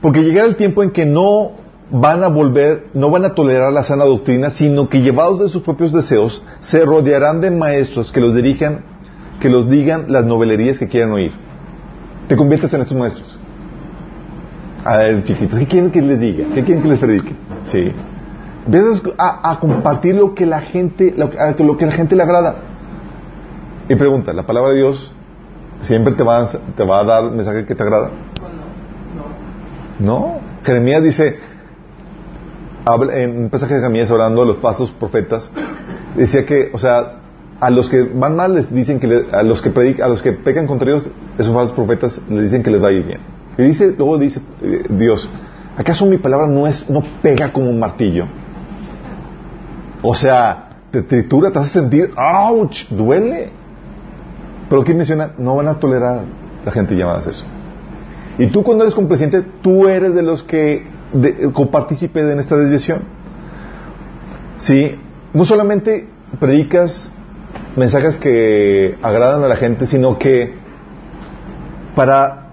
Porque llegará el tiempo en que no van a volver, no van a tolerar la sana doctrina, sino que llevados de sus propios deseos, se rodearán de maestros que los dirijan, que los digan las novelerías que quieran oír. Te conviertes en estos maestros. A ver, chiquitos, ¿qué quieren que les diga? ¿Qué quieren que les predique? Sí. Empiezas a, compartir lo que la gente, lo, que- la gente le agrada. Y pregunta, ¿la palabra de Dios siempre te va, a, te va a dar mensaje que te agrada? No. Jeremías dice, habla- en un pasaje de Jeremías hablando de los falsos profetas, decía que, o sea, a los que van mal les dicen que a los que predican, a los que pecan contra Dios, esos falsos profetas les dicen que les va a ir bien. Y dice, luego dice eh, Dios, ¿acaso mi palabra no es, no pega como un martillo? O sea, te tritura, te hace sentir, ¡ouch! Duele. Pero aquí menciona, no van a tolerar la gente llamadas eso. Y tú cuando eres complaciente, tú eres de los que de, copartícipe en esta desviación. Sí, no solamente predicas mensajes que agradan a la gente, sino que para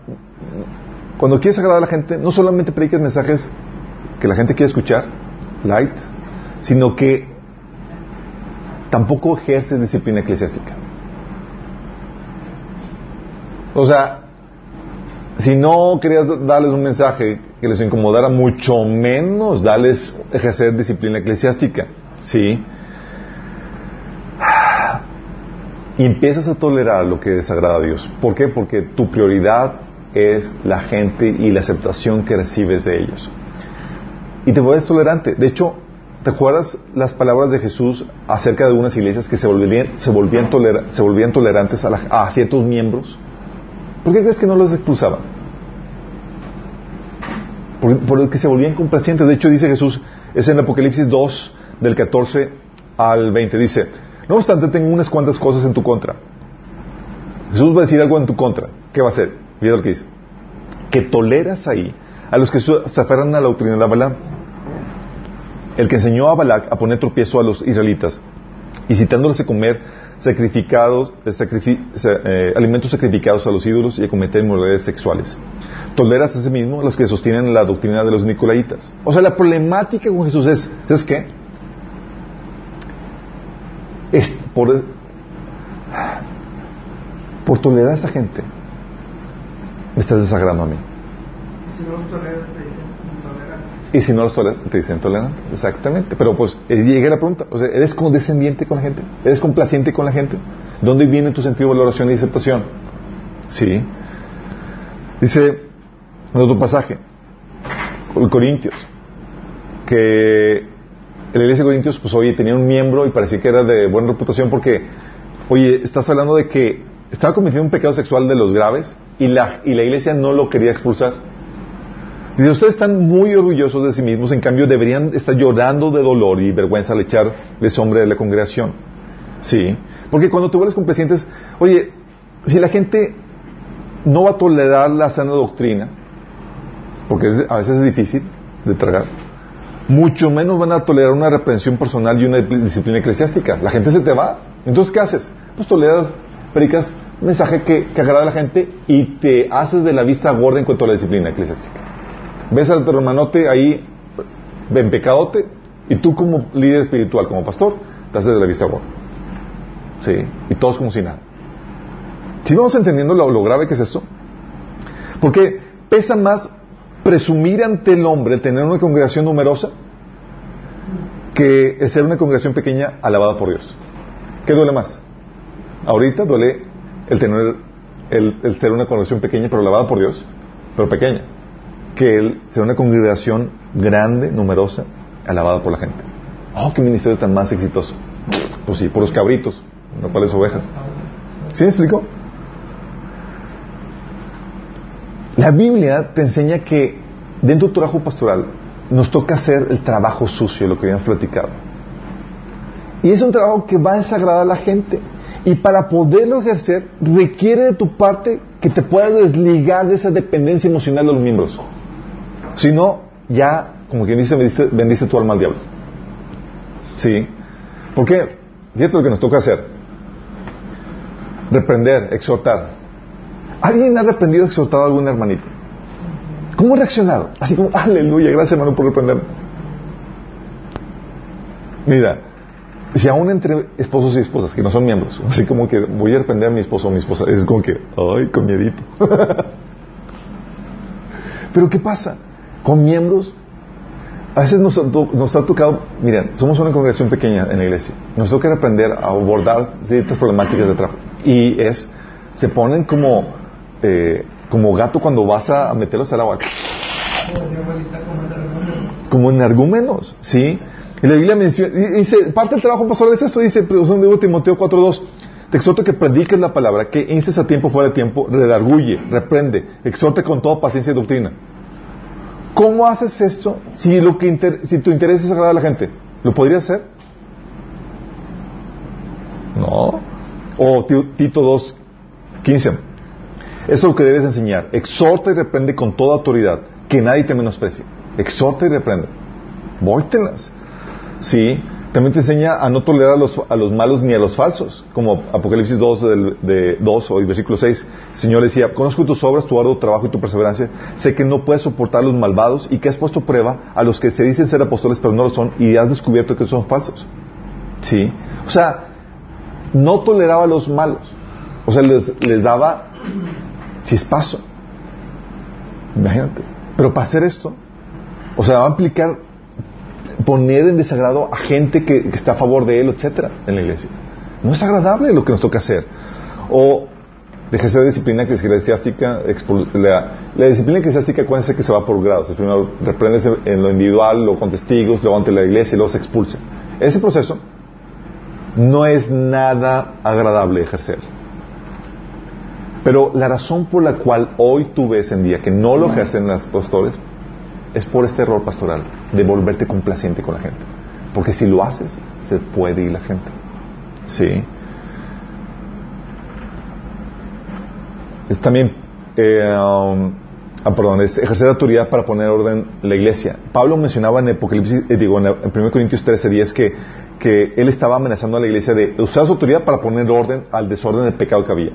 cuando quieres agradar a la gente, no solamente predicas mensajes que la gente quiere escuchar, light, sino que tampoco ejerces disciplina eclesiástica. O sea, si no querías darles un mensaje que les incomodara, mucho menos darles ejercer disciplina eclesiástica. ¿Sí? Y empiezas a tolerar lo que desagrada a Dios. ¿Por qué? Porque tu prioridad es la gente y la aceptación que recibes de ellos. Y te vuelves tolerante. De hecho, ¿te acuerdas las palabras de Jesús acerca de unas iglesias que se volvían, tolerantes a, ciertos miembros? ¿Por qué crees que no los expulsaban? Por, por que se volvían complacientes. De hecho, dice Jesús, es en Apocalipsis 2, del 14 al 20. Dice, no obstante, tengo unas cuantas cosas en tu contra. Jesús va a decir algo en tu contra. ¿Qué va a hacer? Mira lo que dice. Que toleras ahí a los que se aferran a la doctrina de Balaam. El que enseñó a Balac a poner tropiezo a los israelitas y citándoles a comer sacrificados, eh, eh, alimentos sacrificados a los ídolos y a cometer inmoralidades sexuales. Toleras a mismo a los que sostienen la doctrina de los nicolaitas. O sea, la problemática con Jesús es, ¿sabes qué? Es por, por tolerar a esa gente, me estás desagrando a mí. Si no los toleras, te dicen intolerante. Y si no los toleras, te dicen tolerante. Exactamente. Pero pues eh, llega la pregunta. O sea, ¿eres condescendiente con la gente? ¿Eres complaciente con la gente? ¿Dónde viene tu sentido de valoración y aceptación? Sí. Dice en otro pasaje, el Corintios, que en la iglesia de Corintios, pues oye, tenía un miembro y parecía que era de buena reputación porque, oye, estás hablando de que estaba cometiendo un pecado sexual de los graves y la, y la iglesia no lo quería expulsar. Dice, ustedes están muy orgullosos de sí mismos, en cambio deberían estar llorando de dolor y vergüenza al echar de hombre de la congregación. Sí, porque cuando tú vuelves complacientes, oye, si la gente no va a tolerar la sana doctrina, porque a veces es difícil de tragar, mucho menos van a tolerar una reprensión personal y una disciplina eclesiástica. La gente se te va. Entonces, ¿qué haces? Pues toleras, predicas mensaje que, que agrada a la gente y te haces de la vista gorda en cuanto a la disciplina eclesiástica. Ves al hermanote ahí en pecadote y tú como líder espiritual, como pastor, te haces de la vista gorda. Sí, y todos como si nada. Si vamos entendiendo lo, lo grave que es esto? Porque pesa más presumir ante el hombre tener una congregación numerosa que ser una congregación pequeña alabada por Dios. ¿Qué duele más? Ahorita duele el tener el, el ser una congregación pequeña pero alabada por Dios, pero pequeña, que el ser una congregación grande, numerosa, alabada por la gente. Oh, qué ministerio tan más exitoso. Pues sí, por los cabritos, no por las ovejas. ¿Sí me explico? La Biblia te enseña que dentro de tu trabajo pastoral nos toca hacer el trabajo sucio, lo que habíamos platicado. Y es un trabajo que va a desagradar a la gente. Y para poderlo ejercer requiere de tu parte que te puedas desligar de esa dependencia emocional de los miembros. Si no, ya, como quien dice, bendice, bendice tu alma al diablo. ¿Sí? ¿Por qué? Fíjate lo que nos toca hacer. Reprender, exhortar. ¿Alguien ha reprendido exhortado a algún hermanito? ¿Cómo ha reaccionado? Así como, aleluya, gracias hermano por reprenderme. Mira, si aún entre esposos y esposas que no son miembros, así como que voy a reprender a mi esposo o mi esposa, es como que, ay, con miedito. Pero ¿qué pasa? Con miembros, a veces nos, nos ha tocado, miren, somos una congregación pequeña en la iglesia, nos toca aprender a abordar ciertas problemáticas de trabajo. Y es, se ponen como, eh, como gato cuando vas a meterlos al agua. Como energúmenos, ¿sí? Y la Biblia menciona, dice, parte del trabajo pastoral es esto, dice, producción de Timoteo 4.2, te exhorto que prediques la palabra, que instes a tiempo fuera de tiempo, redarguye, reprende, exhorte con toda paciencia y doctrina. ¿Cómo haces esto si, lo que si tu interés es agradar a la gente? ¿Lo podrías hacer? No. O Tito 2.15. Es lo que debes enseñar. Exhorta y reprende con toda autoridad, que nadie te menosprecie. Exhorta y reprende. Vóytelas. Sí, también te enseña a no tolerar a los, a los malos ni a los falsos, como Apocalipsis 2, del, de 2 o el versículo 6. El Señor decía, conozco tus obras, tu arduo trabajo y tu perseverancia, sé que no puedes soportar a los malvados y que has puesto prueba a los que se dicen ser apóstoles pero no lo son y has descubierto que son falsos. Sí, o sea, no toleraba a los malos, o sea, les, les daba chispazo. Imagínate. Pero para hacer esto, o sea, va a implicar poner en desagrado a gente que, está a favor de él, etcétera, en la iglesia. No es agradable lo que nos toca hacer. O de ejercer disciplina eclesiástica, la, la disciplina eclesiástica, acuérdense que se va por grados. Primero reprende en lo individual, luego con testigos, luego ante la iglesia y luego se expulsa. Ese proceso no es nada agradable ejercer. Pero la razón por la cual hoy tú ves en día que no lo ejercen los pastores es por este error pastoral de volverte complaciente con la gente. Porque si lo haces, se puede ir la gente. Sí. Es también, eh, um, ah, perdón, es ejercer autoridad para poner orden en la iglesia. Pablo mencionaba en Apocalipsis, eh, digo, en, 1 Corintios 13, 10 que, que él estaba amenazando a la iglesia de usar su autoridad para poner orden al desorden del pecado que había.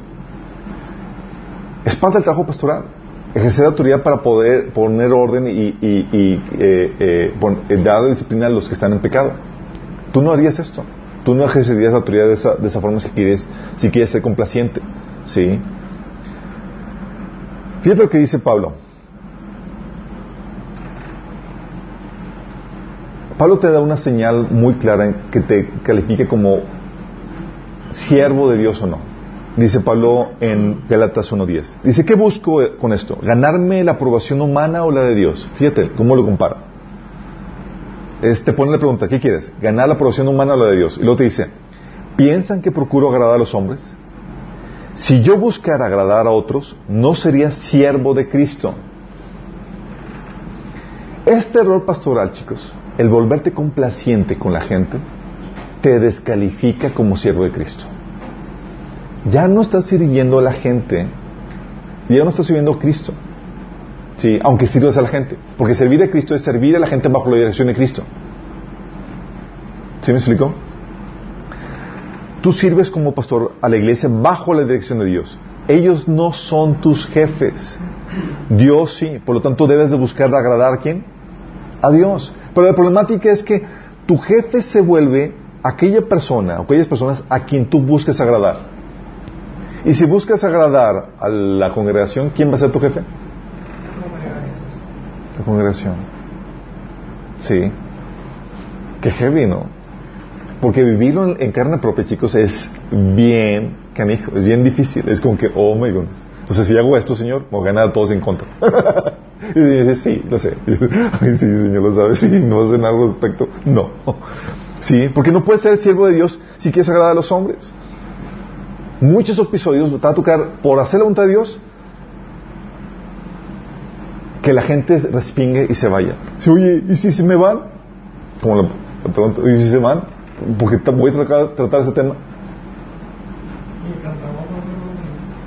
Es parte del trabajo pastoral ejercer autoridad para poder poner orden y, y, eh, eh, dar disciplina a los que están en pecado. Tú no harías esto. Tú no ejercerías autoridad de esa, de esa forma si quieres, si quieres ser complaciente. ¿Sí? Fíjate lo que dice Pablo. Pablo te da una señal muy clara que te califique como siervo de Dios o no. Dice Pablo en Galatas 1.10. Dice, ¿qué busco con esto? ¿Ganarme la aprobación humana o la de Dios? Fíjate cómo lo compara. Te pone la pregunta, ¿qué quieres? ¿Ganar la aprobación humana o la de Dios? Y luego te dice, ¿piensan que procuro agradar a los hombres? Si yo buscara agradar a otros, no sería siervo de Cristo. Este error pastoral, chicos, el volverte complaciente con la gente, te descalifica como siervo de Cristo ya no estás sirviendo a la gente, ya no estás sirviendo a Cristo. Sí, aunque sirves a la gente. Porque servir a Cristo es servir a la gente bajo la dirección de Cristo. ¿Sí me explico? Tú sirves como pastor a la iglesia bajo la dirección de Dios. Ellos no son tus jefes. Dios sí. Por lo tanto, debes de buscar agradar a quién? A Dios. Pero la problemática es que tu jefe se vuelve aquella persona, o aquellas personas a quien tú busques agradar. Y si buscas agradar a la congregación, ¿quién va a ser tu jefe? La congregación. Sí. Qué heavy, ¿no? Porque vivirlo en, carne propia, chicos, es bien canijo, es bien difícil. Es como que, oh my goodness. O sea, si hago esto, Señor, a ganar a todos en contra. y dice, sí, lo sé. Ay, sí, Señor, lo sabe. Sí, no hacen algo al respecto. No. Sí, porque no puedes ser siervo de Dios si quieres agradar a los hombres muchos episodios te va a tocar, por hacer la voluntad de Dios, que la gente respingue y se vaya. Si, oye, ¿y si se me van? Como la, pregunta, ¿y si se van? Porque voy a tratar, ese tema.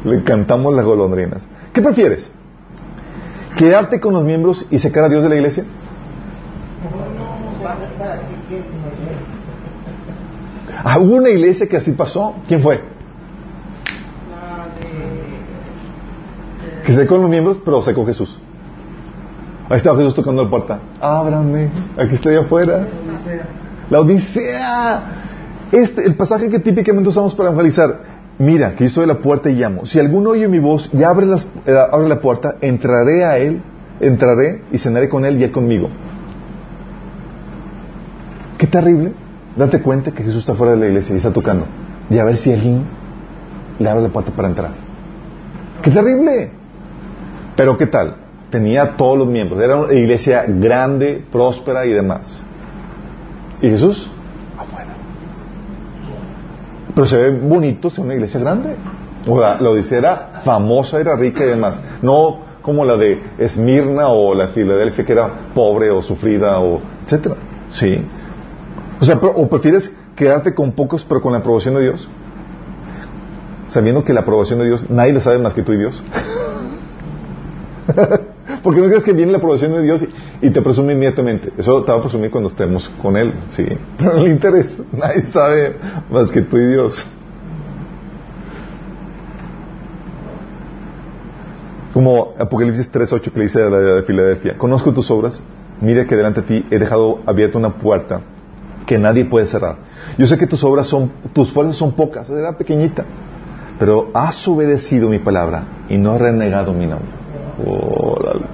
Le cantamos las golondrinas. ¿Qué prefieres? ¿Quedarte con los miembros y sacar a Dios de la iglesia? Hubo una iglesia que así pasó. ¿Quién fue? La de. Que se con los miembros, pero sacó Jesús. Ahí estaba Jesús tocando la puerta. Ábrame, aquí estoy afuera. La Odisea. Este, el pasaje que típicamente usamos para evangelizar. Mira, que yo soy la puerta y llamo. Si alguno oye mi voz y abre, las- eh, abre la puerta, entraré a él, entraré y cenaré con él y él conmigo. Qué terrible. Date cuenta que Jesús está fuera de la iglesia y está tocando. Y a ver si alguien le abre la puerta para entrar. Qué terrible. Pero qué tal. Tenía todos los miembros. Era una iglesia grande, próspera y demás. ¿Y Jesús? Afuera. Pero se ve bonito ser una iglesia grande. O la, la Odisea era famosa, era rica y demás. No como la de Esmirna o la de Filadelfia que era pobre o sufrida o etcétera. Sí. O sea, o prefieres quedarte con pocos pero con la aprobación de Dios. Sabiendo que la aprobación de Dios nadie la sabe más que tú y Dios. Porque no crees que viene la aprobación de Dios y, te presume inmediatamente. Eso te va a presumir cuando estemos con Él, sí. Pero no le interesa. Nadie sabe más que tú y Dios. Como Apocalipsis 3.8 que le dice a la de Filadelfia, conozco tus obras, mira que delante de ti he dejado abierta una puerta que nadie puede cerrar. Yo sé que tus obras son, tus fuerzas son pocas, era pequeñita, pero has obedecido mi palabra y no has renegado mi nombre. Órale.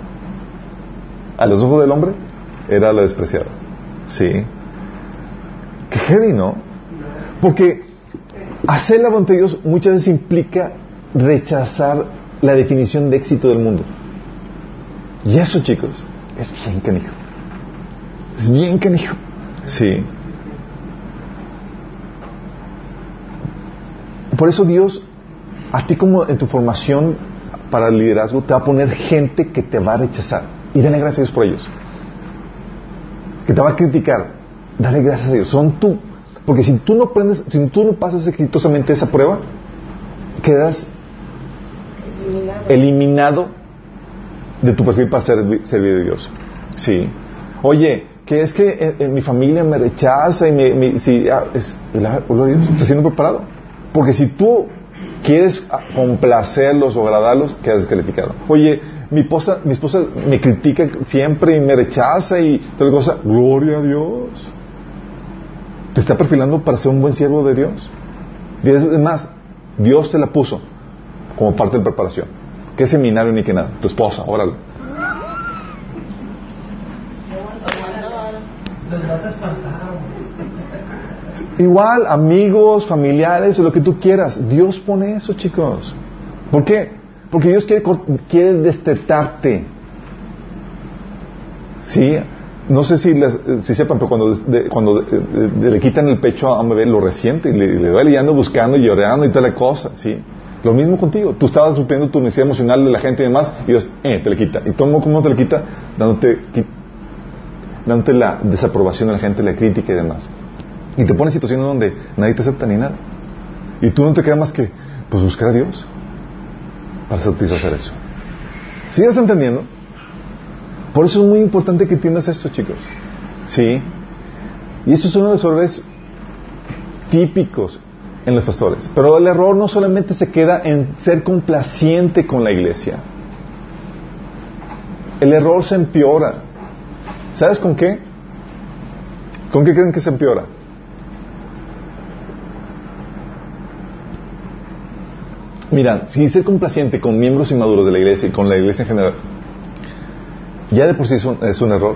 A los ojos del hombre era la despreciada. Sí. Qué heavy, ¿no? Porque hacer la voluntad de Dios muchas veces implica rechazar la definición de éxito del mundo. Y eso, chicos, es bien canijo. Es bien canijo. Sí. Por eso Dios, a ti como en tu formación para el liderazgo, te va a poner gente que te va a rechazar. Y dale gracias a Dios por ellos. Que te va a criticar. Dale gracias a Dios. Son tú. Porque si tú no si tú no pasas exitosamente esa prueba, quedas eliminado de tu perfil para servir, servir a Dios. Sí. Oye, que es que en, en mi familia me rechaza y me, si, ah, es, está siendo preparado. Porque si tú quieres complacerlos o agradarlos, quedas descalificado. Oye, mi esposa, mi esposa me critica siempre y me rechaza y tal cosa. Gloria a Dios. Te está perfilando para ser un buen siervo de Dios. Es más, Dios te la puso como parte de preparación. ¿Qué seminario ni qué nada? Tu esposa, órale. Los vas a espantar. Igual, amigos, familiares, lo que tú quieras. Dios pone eso, chicos. ¿Por qué? Porque Dios quiere, quiere destetarte. Sí. No sé si, les- si sepan, pero cuando, de- de- le quitan el pecho a un bebé, lo resiente y le, le duele buscando y llorando y tal la cosa. Sí. Lo mismo contigo. Tú estabas supliendo tu necesidad emocional de la gente y demás, y Dios, eh, te le quita. ¿Y cómo, cómo te le quita? Dándote, dándote la desaprobación de la gente, la crítica y demás. Y te pone en situaciones donde nadie te acepta ni nada. Y tú no te queda más que, pues, buscar a Dios para satisfacer eso. ¿Sigues entendiendo? Por eso es muy importante que entiendas esto, chicos. ¿Sí? Y esto es uno de los errores típicos en los pastores. Pero el error no solamente se queda en ser complaciente con la iglesia. El error se empeora. ¿Sabes con qué? ¿Con qué creen que se empeora? Mira, si ser complaciente con miembros inmaduros de la iglesia y con la iglesia en general, ya de por sí es un, es un error.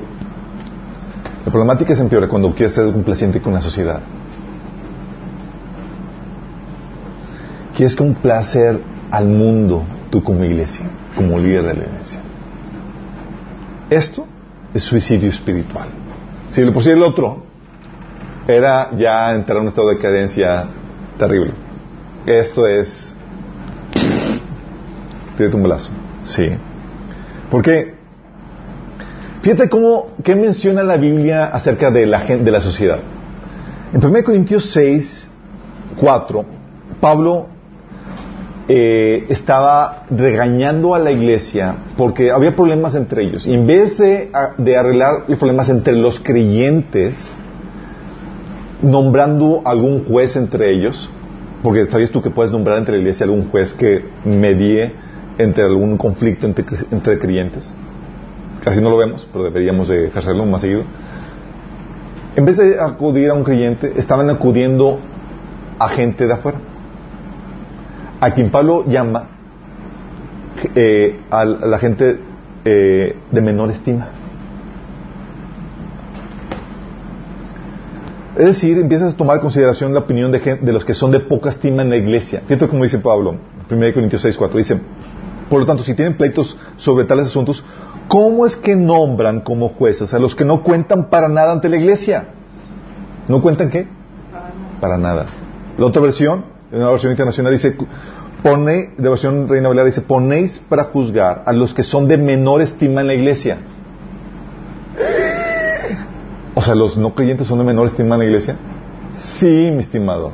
La problemática se empeora cuando quieres ser complaciente con la sociedad. Quieres complacer al mundo tú como iglesia, como líder de la iglesia. Esto es suicidio espiritual. Si de por sí el otro era ya entrar en un estado de decadencia terrible. Esto es Tírate un balazo. Sí. Porque, fíjate cómo, qué menciona la Biblia acerca de la de la sociedad. En 1 Corintios 6, 4, Pablo eh, estaba regañando a la iglesia porque había problemas entre ellos. Y en vez de, de arreglar los problemas entre los creyentes, nombrando algún juez entre ellos, porque sabías tú que puedes nombrar entre la iglesia algún juez que medie entre algún conflicto entre, entre creyentes. Casi no lo vemos, pero deberíamos de ejercerlo más seguido. En vez de acudir a un creyente, estaban acudiendo a gente de afuera. A quien Pablo llama eh, a la gente eh, de menor estima. Es decir, empiezas a tomar en consideración la opinión de, gente, de los que son de poca estima en la iglesia. Fíjate como dice Pablo, 1 Corintios 6, 4. Dice, por lo tanto, si tienen pleitos sobre tales asuntos, ¿cómo es que nombran como jueces a los que no cuentan para nada ante la iglesia? ¿No cuentan qué? Para nada. La otra versión, en una versión internacional, dice, pone, de versión Reina Valera, dice, ponéis para juzgar a los que son de menor estima en la iglesia. O sea, ¿los no creyentes son de menor estima en la iglesia? Sí, mi estimado.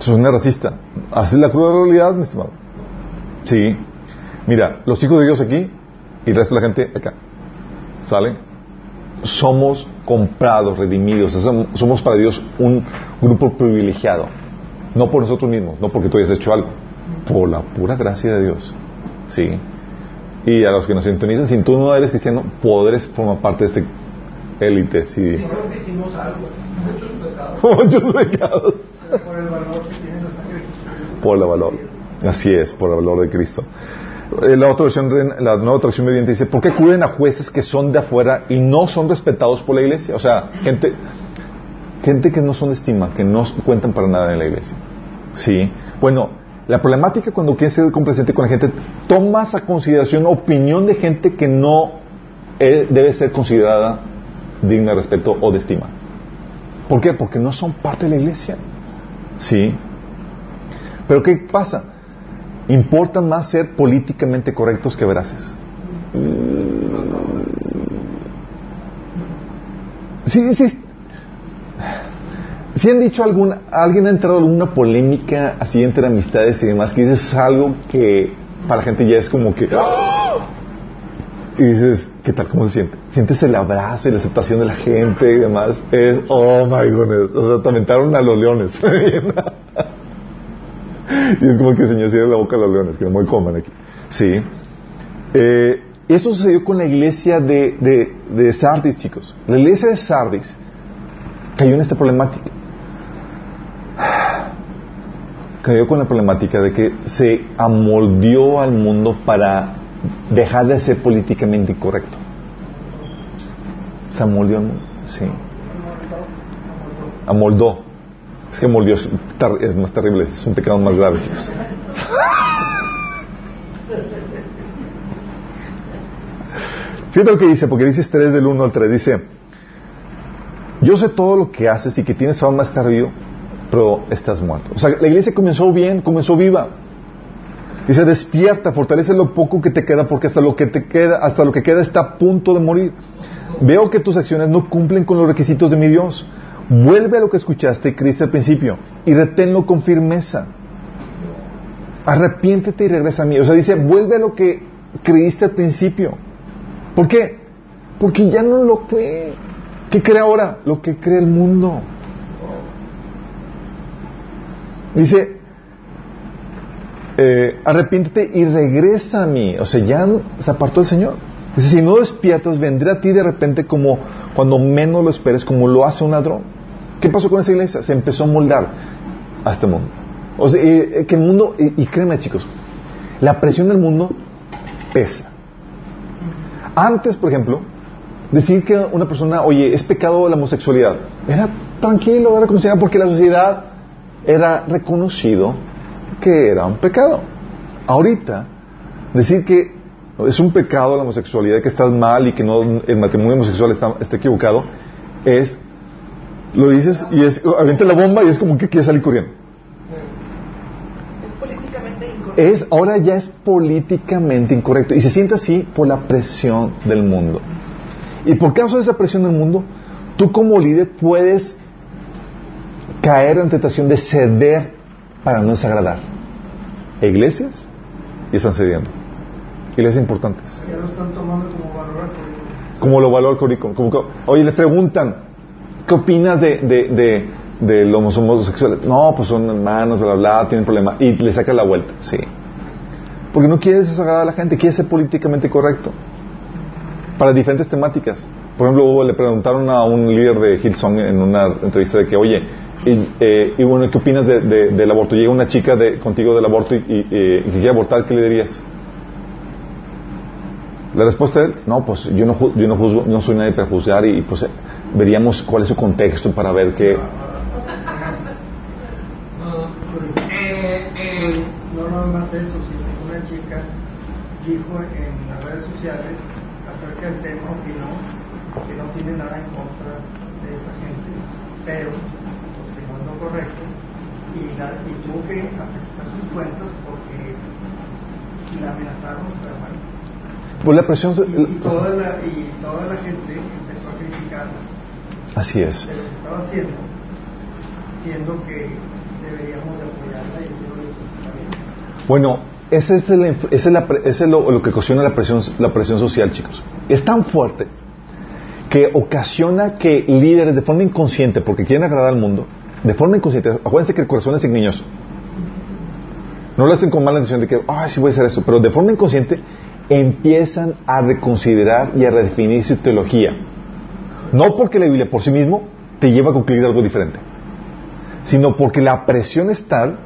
Es una racista. Así es la cruda realidad, mi estimado. Sí. Mira, los hijos de Dios aquí y el resto de la gente acá. ¿Sale? Somos comprados, redimidos. Somos para Dios un grupo privilegiado. No por nosotros mismos, no porque tú hayas hecho algo. Por la pura gracia de Dios. Sí. Y a los que nos sintonizan, si tú no eres cristiano, podrás formar parte de este élite. Sí. Si no hicimos algo, muchos pecados. Muchos pecados. Por el valor que tiene sangre. Por el valor. Así es, por el valor de Cristo. Eh, La otra versión, la nueva traducción viviente dice, ¿por qué acuden a jueces que son de afuera y no son respetados por la iglesia? O sea, gente, gente que no son de estima, que no cuentan para nada en la iglesia. Sí. Bueno, la problemática cuando quieres ser complaciente con la gente, tomas a consideración opinión de gente que no eh, debe ser considerada digna de respeto o de estima. ¿Por qué? Porque no son parte de la iglesia. Sí. Pero ¿qué pasa? Importa más ser políticamente correctos que veraces. Sí, sí. Si han dicho alguna, alguien ha entrado en alguna polémica así entre amistades y demás, que dices algo que para la gente ya es como que. ¡ah! Y dices, ¿qué tal? ¿Cómo se siente? Sientes el abrazo y la aceptación de la gente y demás. Es, oh my goodness. O sea, te aventaron a los leones. y es como que el Señor cierra la boca a los leones, que no muy coman aquí. Sí. Eh, eso sucedió con la iglesia de, de, de Sardis, chicos. La iglesia de Sardis cayó en esta problemática. Cayó con la problemática de que se amoldeó al mundo para dejar de ser políticamente incorrecto. Se amoldeó sí. Amoldó. Es que moldeó es, más terrible, es un pecado más grave, chicos. Fíjate lo que dice, porque dice 3 del 1 al 3, dice, yo sé todo lo que haces y que tienes fama estar vivo, pero estás muerto. O sea, la iglesia comenzó bien, comenzó viva. Dice, despierta, fortalece lo poco que te queda, porque hasta lo que te queda, hasta lo que queda está a punto de morir. Veo que tus acciones no cumplen con los requisitos de mi Dios. Vuelve a lo que escuchaste y creíste al principio y reténlo con firmeza. Arrepiéntete y regresa a mí. O sea, dice, vuelve a lo que creíste al principio. ¿Por qué? Porque ya no lo cree. ¿Qué cree ahora? Lo que cree el mundo. Dice, eh, arrepiéntete y regresa a mí. O sea, ya se apartó el Señor. Si no despiertas, vendré a ti de repente como cuando menos lo esperes, como lo hace un ladrón. ¿Qué pasó con esa iglesia? Se empezó a moldar a este mundo. O sea, eh, que el mundo, y, y créeme chicos, la presión del mundo pesa. Antes, por ejemplo, decir que una persona, oye, es pecado la homosexualidad, era tranquilo, era como si era porque la sociedad era reconocido que era un pecado. Ahorita, decir que es un pecado la homosexualidad, que estás mal y que no el matrimonio homosexual está, está equivocado, es, lo dices y es, avienta la bomba y es como que quieres salir corriendo. Es políticamente incorrecto. Es, ahora ya es políticamente incorrecto y se siente así por la presión del mundo. Y por causa de esa presión del mundo, tú como líder puedes caer en tentación de ceder para no desagradar. E iglesias y están cediendo. Iglesias importantes. Ya lo están tomando como valor alcohólico. Como lo valor currículum. Como que, oye, les preguntan, ¿qué opinas de, de, de, de los homosexuales? No, pues son hermanos, bla, bla, bla, tienen problema. Y le sacan la vuelta, sí. Porque no quieres desagradar a la gente, quieres ser políticamente correcto. Para diferentes temáticas. Por ejemplo, le preguntaron a un líder de Hillsong en una entrevista de que, oye, y, eh, y bueno, ¿qué opinas de- de- del aborto? Llega una chica de, contigo del aborto y, y, eh, y quiere abortar, ¿qué le dirías? La respuesta él, no, pues yo no, yo no juzgo, no soy nadie para juzgar y, pues eh, veríamos cuál es su contexto para ver qué... Eh, eh, No nada más eso, sino una chica dijo en las redes sociales acerca del tema, no tiene nada en contra de esa gente, pero en lo correcto y, la- y tuvo que aceptar sus cuentas porque la amenazaron, pero bueno. Pues la presión... Y, y toda la, y toda la gente empezó a criticarla Así es. de lo que estaba haciendo, siendo que deberíamos de apoyarla y decir, oye, pues está bien. Bueno, ese es, el, ese es, la ese es lo, lo que ocasiona la presión, la presión social, chicos. Es tan fuerte que ocasiona que líderes de forma inconsciente, porque quieren agradar al mundo, de forma inconsciente, acuérdense que el corazón es engañoso. No lo hacen con mala intención de que, ay, sí voy a hacer eso, pero de forma inconsciente empiezan a reconsiderar y a redefinir su teología. No porque la Biblia por sí mismo te lleva a concluir algo diferente, sino porque la presión es tal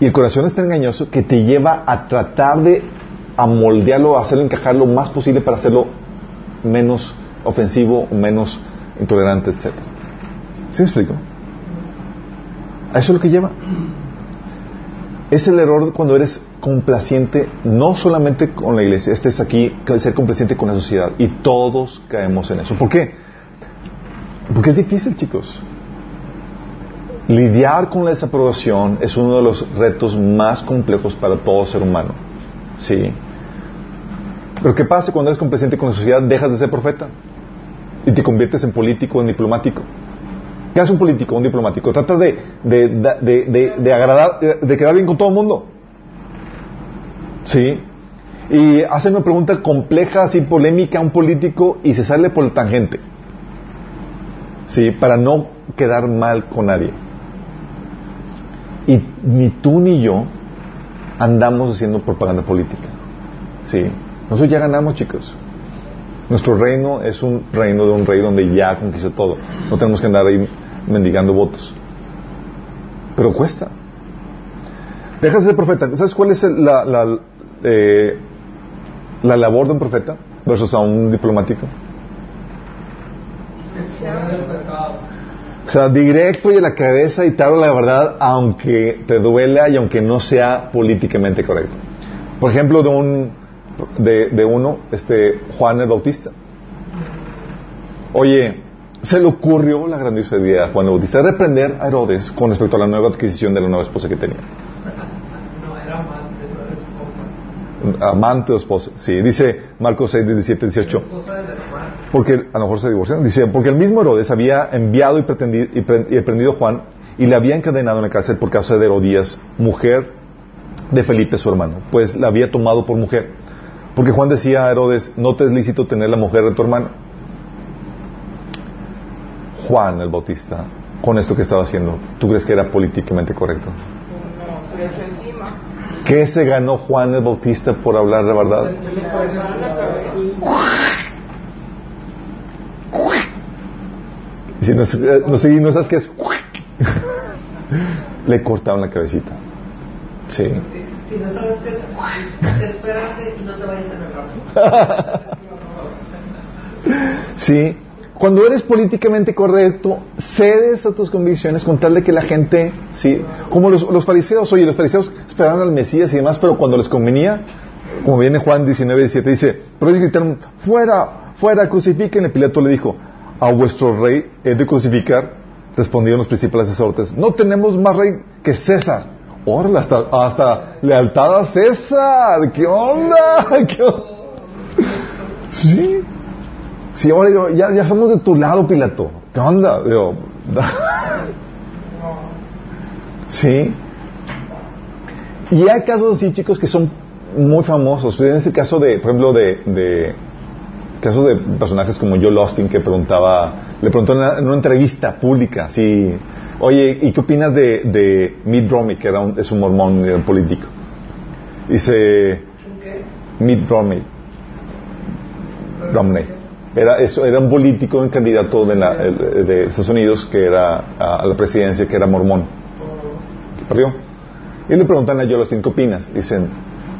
y el corazón es tan engañoso que te lleva a tratar de amoldearlo, a hacerlo encajar lo más posible para hacerlo menos ofensivo, menos intolerante, etc. ¿Sí me explico? A eso es lo que lleva. Es el error cuando eres complaciente, no solamente con la iglesia, este es aquí, ser complaciente con la sociedad. Y todos caemos en eso. ¿Por qué? Porque es difícil, chicos. Lidiar con la desaprobación es uno de los retos más complejos para todo ser humano. Sí. Pero ¿qué pasa cuando eres complaciente con la sociedad? Dejas de ser profeta y te conviertes en político, en diplomático. ¿Qué hace un político, un diplomático? Trata de, de, de, de, agradar, de, de quedar bien con todo el mundo. Sí. Y hace una pregunta compleja, así polémica a un político y se sale por la tangente. Sí, para no quedar mal con nadie. Y ni tú ni yo andamos haciendo propaganda política. Sí. Nosotros ya ganamos, chicos. Nuestro reino es un reino de un rey donde ya conquistó todo. No tenemos que andar ahí mendigando votos. Pero cuesta. Dejas de ser profeta. ¿Sabes cuál es la, eh, la labor de un profeta versus a un diplomático? O sea, directo y a la cabeza y te hablo la verdad, aunque te duela y aunque no sea políticamente correcto. Por ejemplo, de un de, de uno, este Juan el Bautista. Oye, se le ocurrió la grandiosa idea a Juan el Bautista de reprender a Herodes con respecto a la nueva adquisición de la nueva esposa que tenía. No era amante, no era esposa. Amante o esposa. Sí, dice Marcos 6, 17, 18. Esposa del hermano. Porque a lo mejor se divorciaron. Dice, porque el mismo Herodes había enviado y, pretendi- y, pre- y prendido a Juan y le había encadenado en la cárcel por causa de Herodías, mujer de Felipe, su hermano, pues la había tomado por mujer. Porque Juan decía a Herodes, no te es lícito tener la mujer de tu hermano. Juan el Bautista, con esto que estaba haciendo, ¿tú crees que era políticamente correcto? ¿Qué se ganó Juan el Bautista por hablar verdad? La. Y si no, eh, no, sé- no sabes qué es, le cortaron la cabecita. Sí. Si, no sabes qué es, y no te vayas a agarrar. Sí. Cuando eres políticamente correcto, cedes a tus convicciones con tal de que la gente, sí, como los, los fariseos, oye, los fariseos esperaban al Mesías y demás, pero cuando les convenía, como viene Juan 19, 17, dice, pero ellos gritaron, fuera, fuera, crucifíquenle. Pilato le dijo, a vuestro rey he de crucificar. Respondieron los principales sacerdotes, no tenemos más rey que César. Órale, hasta, hasta lealtad a César. ¿Qué onda? ¿Qué onda? Sí. Sí, ahora digo, ya, ya somos de tu lado, Pilato. ¿Qué onda? Digo, Sí. Y hay casos así, chicos, que son muy famosos. Tienes el caso de, por ejemplo, de, de casos de personajes como Joel Austin que preguntaba, le preguntó en una, en entrevista pública, así, oye, ¿y qué opinas de, de Mitt Romney, que era un, es un mormón un político? Dice, ¿Qué? Mitt Romney, Romney. Era, eso, era un político, un candidato de, la, de Estados Unidos que era a, la presidencia, que era mormón, perdió. Y le preguntan a Joel Austin, ¿qué opinas? Dicen,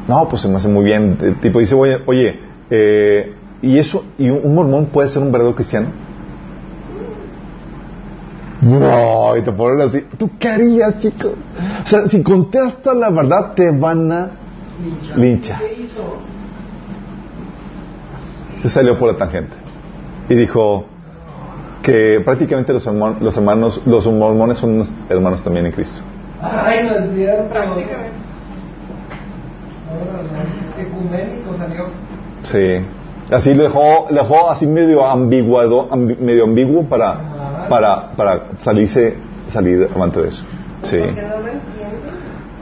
no, pues se me hace muy bien. El tipo dice, oye, oye eh, ¿y eso, y un mormón puede ser un verdadero cristiano? No, y te ponen así, ¿tú qué harías, chicos? O sea, si contestas la verdad, te van a linchar. ¿Qué hizo? Se salió por la tangente. Y dijo que prácticamente los, hermanos, los hermanos, los mormones son unos hermanos también en Cristo. Ay, no Ecuménico salió. Sí. Así lo dejó, lo dejó así medio ambiguado, ambi- medio ambiguo para, para, para salirse, salir amante de eso. Sí.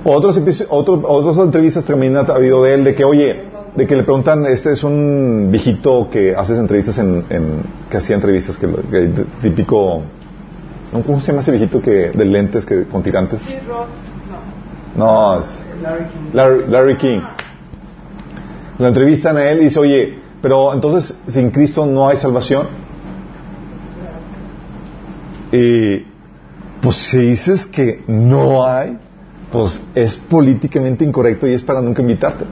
Otros, otro- otras entrevistas también ha habido de él, de que, oye, de que le preguntan, este es un viejito que hace entrevistas en, en- que hacía entrevistas, que, lo- que típico, ¿no? ¿cómo se llama ese viejito que, de lentes que, con tirantes? No. No, es Larry King. Larry, Larry King. Lo entrevistan a él y dice, oye, pero entonces sin Cristo no hay salvación. Y pues si dices que no hay, pues es políticamente incorrecto y es para nunca invitarte.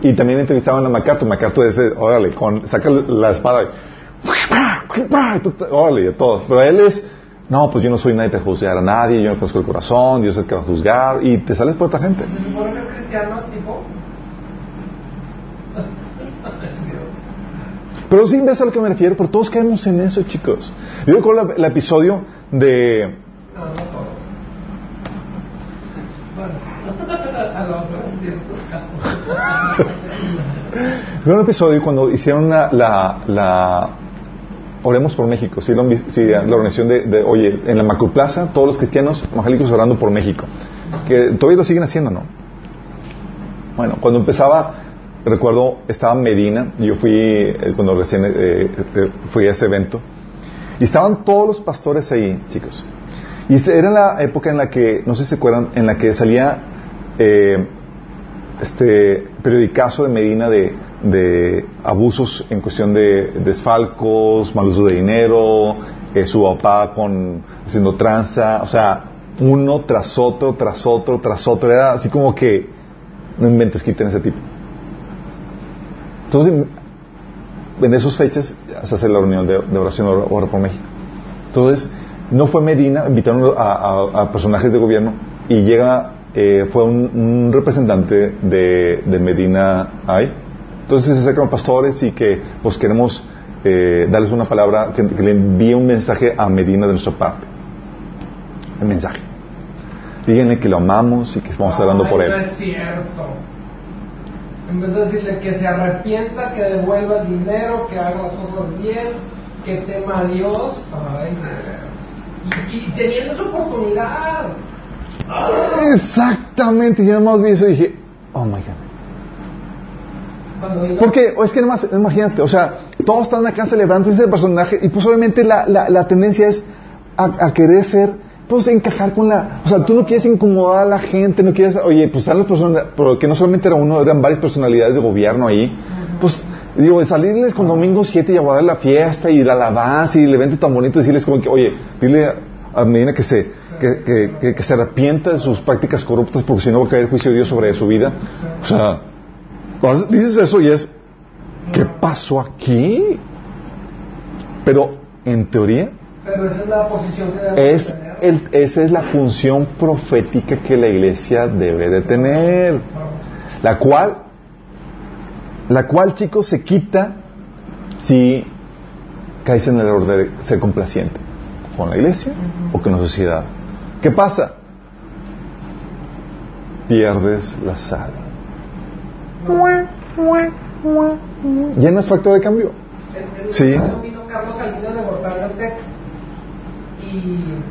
Y también entrevistaban a MacArthur. MacArthur dice, órale, con, saca la espada y, tú órale, a todos. Pero él es, no, pues yo no soy nadie para juzgar a nadie, yo no conozco el corazón, Dios es el que va a juzgar, y te sales por otra gente. ¿Se supone que es cristiano, tipo? Pero sí ves a lo que me refiero, pero todos caemos en eso, chicos. Yo recuerdo el episodio de... Un episodio cuando hicieron la... la, la- Oremos por México, sí, la organización de, de, oye, en la Macroplaza, todos los cristianos evangélicos orando por México. Que todavía lo siguen haciendo, ¿no? Bueno, cuando empezaba, recuerdo, estaba en Medina, yo fui, eh, cuando recién eh, eh, fui a ese evento, y estaban todos los pastores ahí, chicos. Y este- era la época en la que, no sé si se acuerdan, en la que salía este periodicazo de Medina de, de abusos en cuestión de desfalcos, mal uso de dinero, eh, su papá con haciendo tranza, o sea, uno tras otro, tras otro, tras otro, era así como que no inventes quiten ese tipo. Entonces, en esas fechas se hace la reunión de, de oración ahora por México. Entonces, no fue Medina, invitaron a, a- a personajes de gobierno y llega, eh, fue un, un representante de, de Medina ahí. Entonces se acercan pastores y que pues queremos eh, darles una palabra, que, que le envíe un mensaje a Medina de nuestra parte. El mensaje. Díganle que lo amamos y que estamos hablando por él. No es cierto. En vez de decirle que se arrepienta, que devuelva el dinero, que haga las cosas bien, que tema a Dios. Ay, y, y teniendo esa oportunidad. Exactamente, yo nada más vi eso y dije, oh my God. Porque, o es que nada más, imagínate, o sea, todos están acá celebrando ese personaje y pues obviamente la, la, la tendencia es a, a querer ser, pues encajar con la, o sea, tú no quieres incomodar a la gente, no quieres, oye, pues están las personas, pero que no solamente era uno, eran varias personalidades de gobierno ahí, pues digo, salirles con domingo 7 y aguardar la fiesta y la alabanza y el evento tan bonito, decirles como que, oye, dile a Medina que se, que, que, que, que se arrepienta de sus prácticas corruptas porque si no va a caer el juicio de Dios sobre su vida, o sea, dices eso y es, ¿qué pasó aquí? Pero en teoría Pero esa es la posición que es. El, esa es la función profética que la iglesia debe de tener, la cual, la cual chicos se quita si caes en el error de ser complaciente con la iglesia o con la sociedad. ¿Qué pasa? Pierdes la sal. Ya no es factor de cambio. Sí. vino Carlos Salinas de y,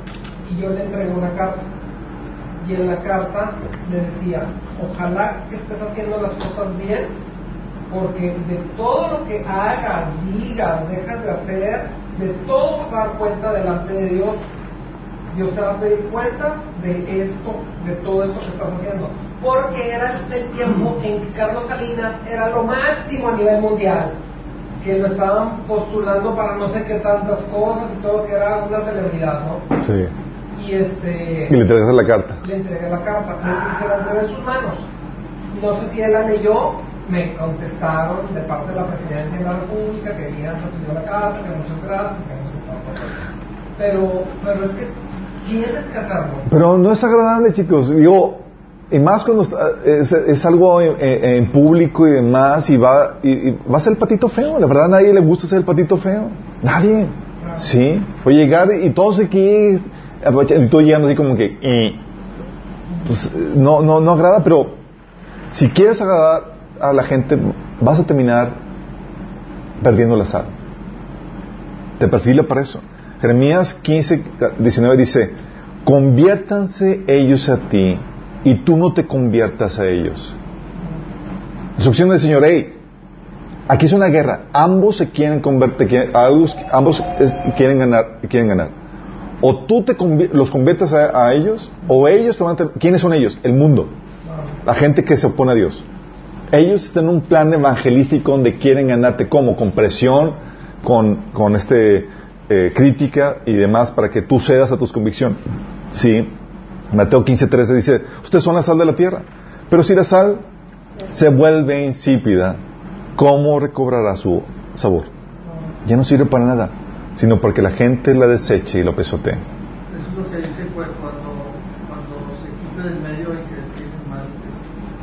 y yo le entregué una carta y en la carta le decía, ojalá que estés haciendo las cosas bien, porque de todo lo que hagas, digas, dejas de hacer, de todo vas a dar cuenta delante de Dios. Dios te va a pedir cuentas de esto, de todo esto que estás haciendo. Porque era el tiempo en que Carlos Salinas era lo máximo a nivel mundial. Que lo estaban postulando para no sé qué tantas cosas y todo, que era una celebridad, ¿no? Sí. Y este. Y le entregaste la carta. Le entregué la carta, se la entregué en sus manos. No sé si él la leyó, me contestaron de parte de la presidencia de la República que habían recibido la carta, que muchas gracias, que no sé. Pero, pero es que tienes que hacerlo. Pero no es agradable, chicos. Digo, y más cuando está- es, es algo en, en- público y demás, y va, y, y va a ser el patito feo. La verdad, a nadie le gusta ser el patito feo. Nadie. Sí. O llegar y todos aquí, aprovechan- y tú llegando así como que, eh, pues, no, no, no agrada, pero si quieres agradar a la gente, vas a terminar perdiendo la sal. Te perfila para eso. Jeremías 15, 19 dice, conviértanse ellos a ti y tú no te conviertas a ellos. Instrucción del Señor, hey, aquí es una guerra, ambos se quieren convertir, ambos, quieren ganar, quieren ganar. O tú te convi- los conviertas a, ellos, o ellos te van a... ¿Quiénes son ellos? El mundo, la gente que se opone a Dios. Ellos están en un plan evangelístico donde quieren ganarte como con presión, con, con este eh, crítica y demás para que tú cedas a tus convicciones. Sí. Mateo 15:13 dice, ustedes son la sal de la tierra, pero si la sal se vuelve insípida, ¿cómo recobrará su sabor? Ya no sirve para nada, sino porque la gente la deseche y lo pesotee. Eso es lo que dice pues, cuando, cuando se quita del medio el que tiene mal,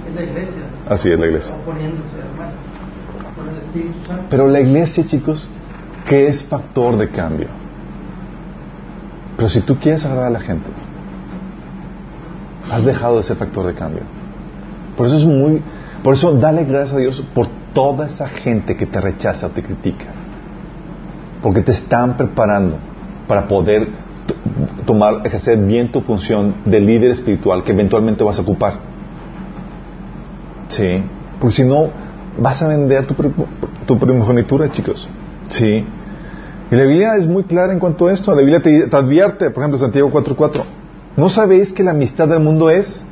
es, la iglesia. Así es la iglesia. Oponiéndose. Con el Espíritu Santo. Pero la iglesia, chicos, ¿qué es factor de cambio? Pero si tú quieres agradar a la gente, has dejado de ser factor de cambio. Por eso es muy, por eso dale gracias a Dios por toda esa gente que te rechaza o te critica. Porque te están preparando para poder tomar, ejercer bien tu función de líder espiritual que eventualmente vas a ocupar. Sí, porque si no, vas a vender tu, tu primogenitura, chicos. Sí. Y la Biblia es muy clara en cuanto a esto. La Biblia te, te advierte, por ejemplo, Santiago 4.4. ¿No sabéis que la amistad del mundo es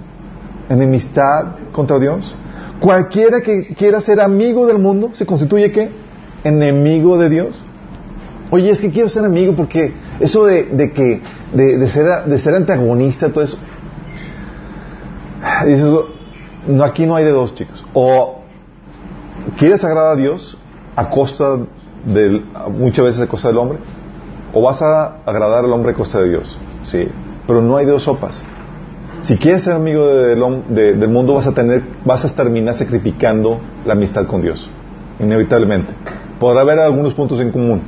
enemistad contra Dios? Cualquiera que quiera ser amigo del mundo se constituye qué? Enemigo de Dios. Oye, es que quiero ser amigo porque eso de, de que de, de ser, de ser antagonista, todo eso. Dices, no, aquí no hay de dos, chicos. O quieres agradar a Dios a costa del, muchas veces a costa del hombre, o vas a agradar al hombre a costa de Dios. Sí, pero no hay de dos sopas. Si quieres ser amigo hom- de- del mundo, vas a tener, vas a terminar sacrificando la amistad con Dios, inevitablemente. Podrá haber algunos puntos en común,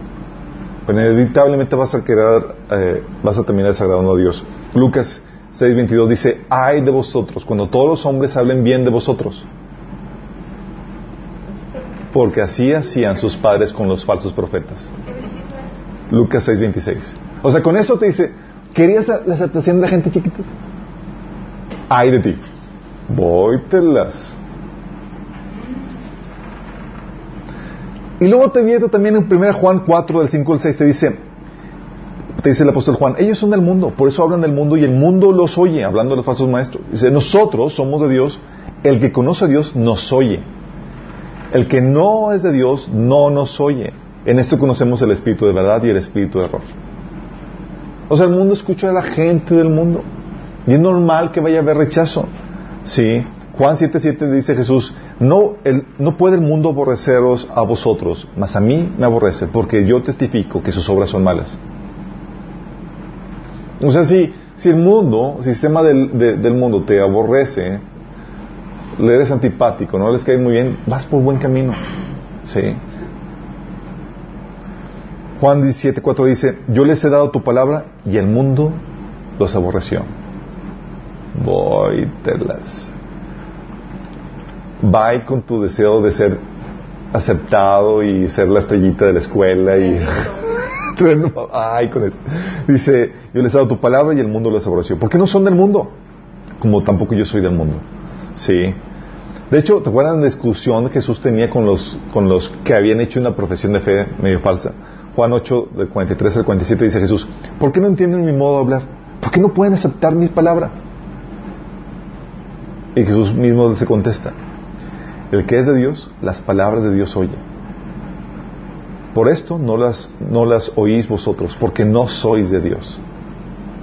pero inevitablemente vas a querer, eh, vas a terminar desagradando a Dios. Lucas 6:22 dice, ay de vosotros, cuando todos los hombres hablen bien de vosotros, porque así hacían sus padres con los falsos profetas. Lucas 6:26. O sea, con eso te dice, ¿querías la, la aceptación de la gente chiquita? Ay de ti. Vóytelas. Y luego te viene también en 1 Juan 4, del 5 al 6, te dice, te dice el apóstol Juan, ellos son del mundo, por eso hablan del mundo y el mundo los oye, hablando de los falsos maestros. Dice, nosotros somos de Dios, el que conoce a Dios nos oye. El que no es de Dios no nos oye. En esto conocemos el espíritu de verdad y el espíritu de error. O sea, el mundo escucha a la gente del mundo. Y es normal que vaya a haber rechazo. Sí. Juan 7:7 dice Jesús, no, no puede el mundo aborreceros a vosotros, mas a mí me aborrece, porque yo testifico que sus obras son malas. O sea, si, si el mundo, el sistema del, de- del mundo te aborrece, le eres antipático, no les cae muy bien, vas por buen camino. Sí. Juan 17:4 dice, yo les he dado tu palabra y el mundo los aborreció. Bye con tu deseo de ser aceptado y ser la estrellita de la escuela y ay con eso. Dice, yo les he dado tu palabra y el mundo los aborreció. ¿Por qué no son del mundo? como tampoco yo soy del mundo. Sí. De hecho, ¿te acuerdas de la discusión que Jesús tenía con los, con los que habían hecho una profesión de fe medio falsa? Juan 8, del 43 al 47 dice Jesús, ¿por qué no entienden mi modo de hablar? ¿Por qué no pueden aceptar mi palabra? Y Jesús mismo se contesta, el que es de Dios, las palabras de Dios oye. Por esto no las, no las oís vosotros, porque no sois de Dios.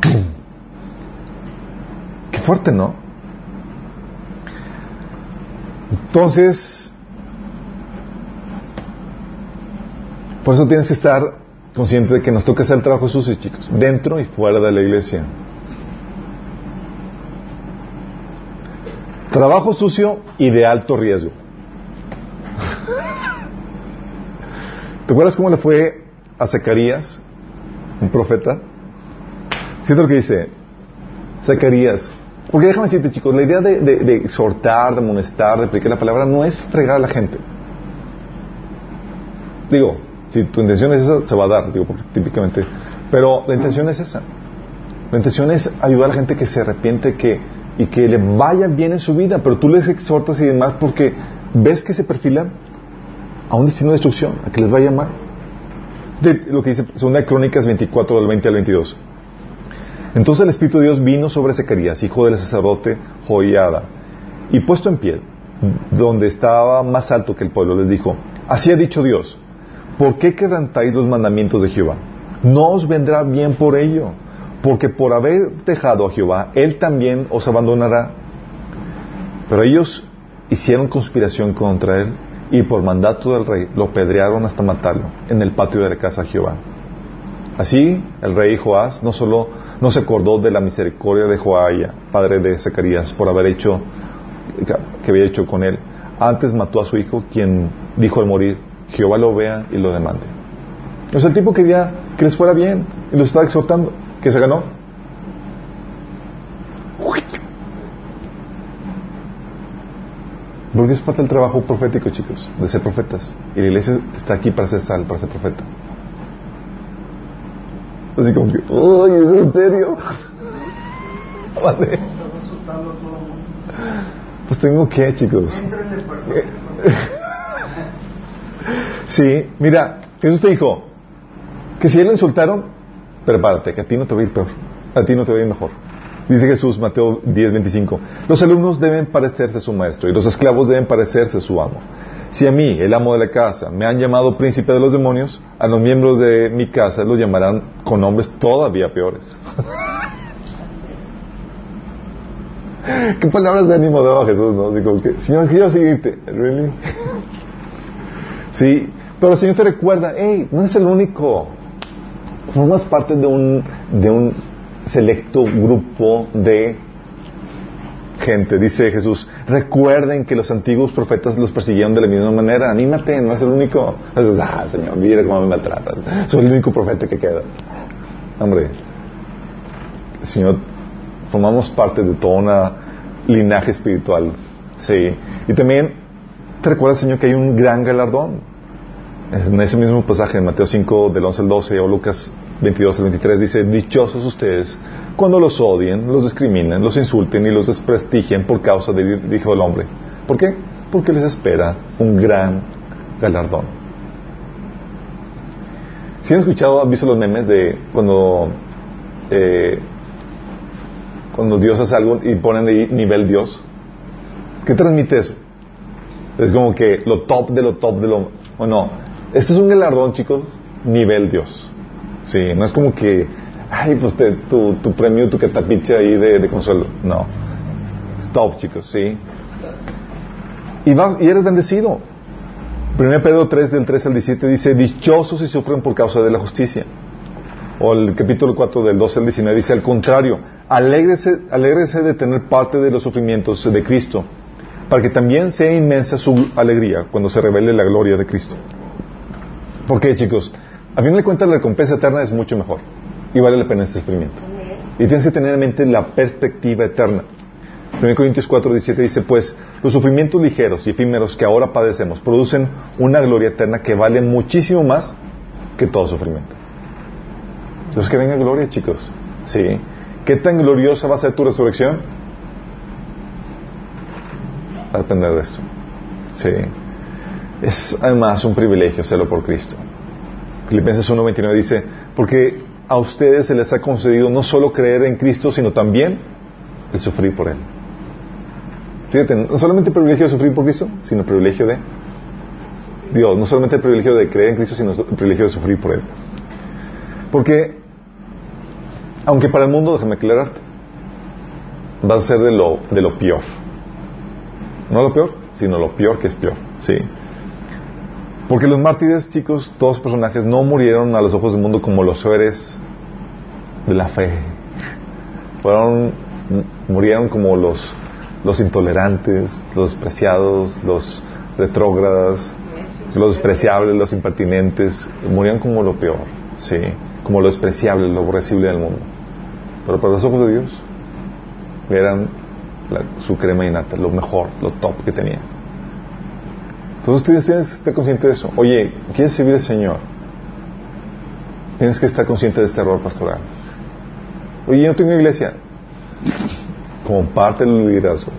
Qué fuerte, ¿no? Entonces, por eso tienes que estar consciente de que nos toca hacer el trabajo sucio, chicos, dentro y fuera de la iglesia. Trabajo sucio y de alto riesgo. ¿Te acuerdas cómo le fue a Zacarías, un profeta? Fíjate lo que dice Zacarías. Porque déjame decirte, chicos, la idea de, exhortar, de amonestar, de predicar la palabra no es fregar a la gente. Digo, si tu intención es esa, se va a dar, digo, porque típicamente. Pero la intención es esa. La intención es ayudar a la gente que se arrepiente y que le vaya bien en su vida, pero tú les exhortas y demás porque ves que se perfilan a un destino de destrucción, a que les vaya mal. De lo que dice Segunda Crónicas 24 del 20 al 22. Entonces el Espíritu de Dios vino sobre Zacarías, hijo del sacerdote Joiada, y puesto en pie, donde estaba más alto que el pueblo, les dijo, así ha dicho Dios, ¿por qué quebrantáis los mandamientos de Jehová? No os vendrá bien por ello, porque por haber dejado a Jehová, Él también os abandonará. Pero ellos hicieron conspiración contra Él y por mandato del rey lo pedrearon hasta matarlo en el patio de la casa de Jehová. Así el rey Joás no solo no se acordó de la misericordia de Joaya, padre de Zacarías, por haber hecho que había hecho con él, antes mató a su hijo, quien dijo al morir, Jehová lo vea y lo demande. O el tipo quería que les fuera bien y lo estaba exhortando, que se ganó. Porque es falta el trabajo profético, chicos, de ser profetas. Y la iglesia está aquí para ser sal, para ser profeta. Así como que, ¡ay, ¿es en serio? Vale. Estás asustando a todo el mundo. Pues tengo que, chicos. Sí, mira, Jesús te dijo que si él lo insultaron, prepárate, que a ti no te va a ir peor, a ti no te va a ir mejor. Dice Jesús, Mateo 10, 25, los alumnos deben parecerse a su maestro y los esclavos deben parecerse a su amo. Si a mí, el amo de la casa, me han llamado príncipe de los demonios, a los miembros de mi casa los llamarán con nombres todavía peores. ¿Qué palabras de ánimo daba Jesús? ¿no? Así como que, Señor, quiero seguirte. ¿Really? sí, pero el Señor te recuerda, hey, no eres el único. Formas parte de un, de un selecto grupo de gente. Dice Jesús, recuerden que los antiguos profetas los persiguieron de la misma manera. Anímate, no es el único. Dices, ah, Señor, mira cómo me maltratan. Soy el único profeta que queda. Hombre, Señor, formamos parte de toda una linaje espiritual. Sí. Y también te recuerda, Señor, que hay un gran galardón. En ese mismo pasaje, en Mateo 5, del 11 al 12, o Lucas 22 al 23, dice, dichosos ustedes cuando los odien, los discriminen, los insulten y los desprestigien por causa del Hijo del Hombre. ¿Por qué? Porque les espera un gran galardón. Si han escuchado, han visto los memes de cuando eh, cuando Dios hace algo y ponen de nivel Dios? ¿Qué transmite eso? Es como que lo top de lo top de lo... O no, este es un galardón, chicos, nivel Dios. Sí, no es como que, ay, pues te, tu, tu premio, tu catapizza ahí de, de consuelo. No. Es top, chicos, sí. Y, vas, y eres bendecido. 1 Pedro 3, del 3 al 17 dice, dichosos si sufren por causa de la justicia. O el capítulo 4 del 12 al 19 dice, al contrario, alégrese, alégrese de tener parte de los sufrimientos de Cristo, para que también sea inmensa su alegría cuando se revele la gloria de Cristo. ¿Por qué, chicos? A fin de cuentas, la recompensa eterna es mucho mejor y vale la pena ese sufrimiento. Y tienes que tener en mente la perspectiva eterna. 1 Corintios 4, 17 dice, pues los sufrimientos ligeros y efímeros que ahora padecemos producen una gloria eterna que vale muchísimo más que todo sufrimiento. Entonces que venga gloria, chicos. Sí. ¿Qué tan gloriosa va a ser tu resurrección? a depender de esto. Sí. Es además un privilegio hacerlo por Cristo. Filipenses 1.29 dice, porque a ustedes se les ha concedido no solo creer en Cristo, sino también el sufrir por Él. Fíjate, no solamente el privilegio de sufrir por Cristo, sino el privilegio de Dios, no solamente el privilegio de creer en Cristo, sino el privilegio de sufrir por Él. Porque, aunque para el mundo, déjame aclararte, vas a ser de lo, de lo peor. No lo peor, sino lo peor que es peor. ¿sí? Porque los mártires, chicos, todos personajes, no murieron a los ojos del mundo como los héroes de la fe. Fueron, murieron como los, los intolerantes, los despreciados, los retrógradas, los despreciables, los impertinentes. Murieron como lo peor, sí, como lo despreciable, lo aborrecible del mundo. Pero para los ojos de Dios, eran su crema y nata, lo mejor, lo top que tenía. Entonces tú tienes que estar consciente de eso. Oye, ¿quieres servir al Señor? Tienes que estar consciente de este error pastoral. Oye, yo no tengo iglesia. Como parte del liderazgo.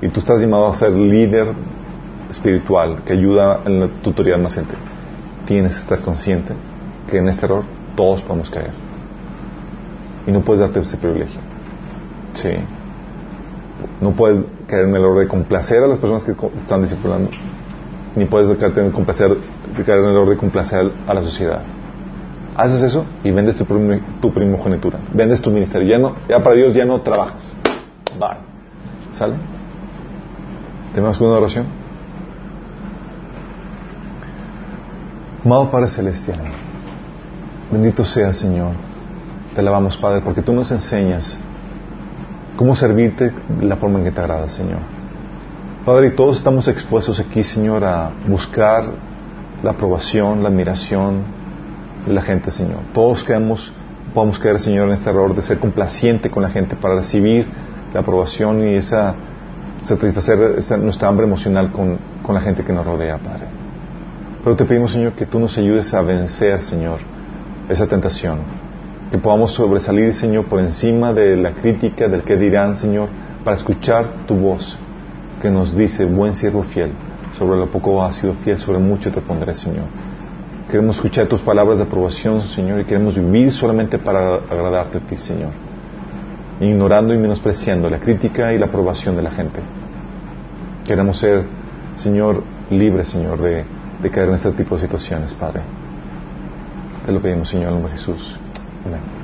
Y tú estás llamado a ser líder espiritual que ayuda en la tutoría más gente. Tienes que estar consciente que en este error todos podemos caer. Y no puedes darte ese privilegio. Sí. No puedes caer en el error de complacer a las personas que están discipulando, ni puedes caer en, complacer, caer en el error de complacer a la sociedad. Haces eso y vendes tu, prim- tu primogenitura, vendes tu ministerio. Ya, no, ya para Dios ya no trabajas. Bye. ¿Sale? ¿Tenemos una oración? Amado Padre Celestial, bendito sea Señor. Te alabamos, Padre, porque tú nos enseñas cómo servirte de la forma en que te agrada, Señor. Padre, y todos estamos expuestos aquí, Señor, a buscar la aprobación, la admiración de la gente, Señor. Todos quedamos, podemos caer, Señor, en este error de ser complaciente con la gente para recibir la aprobación y esa satisfacer nuestra hambre emocional con la gente que nos rodea, Padre. Pero te pedimos, Señor, que tú nos ayudes a vencer, Señor, esa tentación. Que podamos sobresalir, Señor, por encima de la crítica, del que dirán, Señor, para escuchar tu voz que nos dice, buen siervo fiel, sobre lo poco has sido fiel, sobre mucho te pondré, Señor. Queremos escuchar tus palabras de aprobación, Señor, y queremos vivir solamente para agradarte a ti, Señor. Ignorando y menospreciando la crítica y la aprobación de la gente. Queremos ser, Señor, libres, Señor, de, caer en este tipo de situaciones, Padre. Te lo pedimos, Señor, en nombre de Jesús. Amén.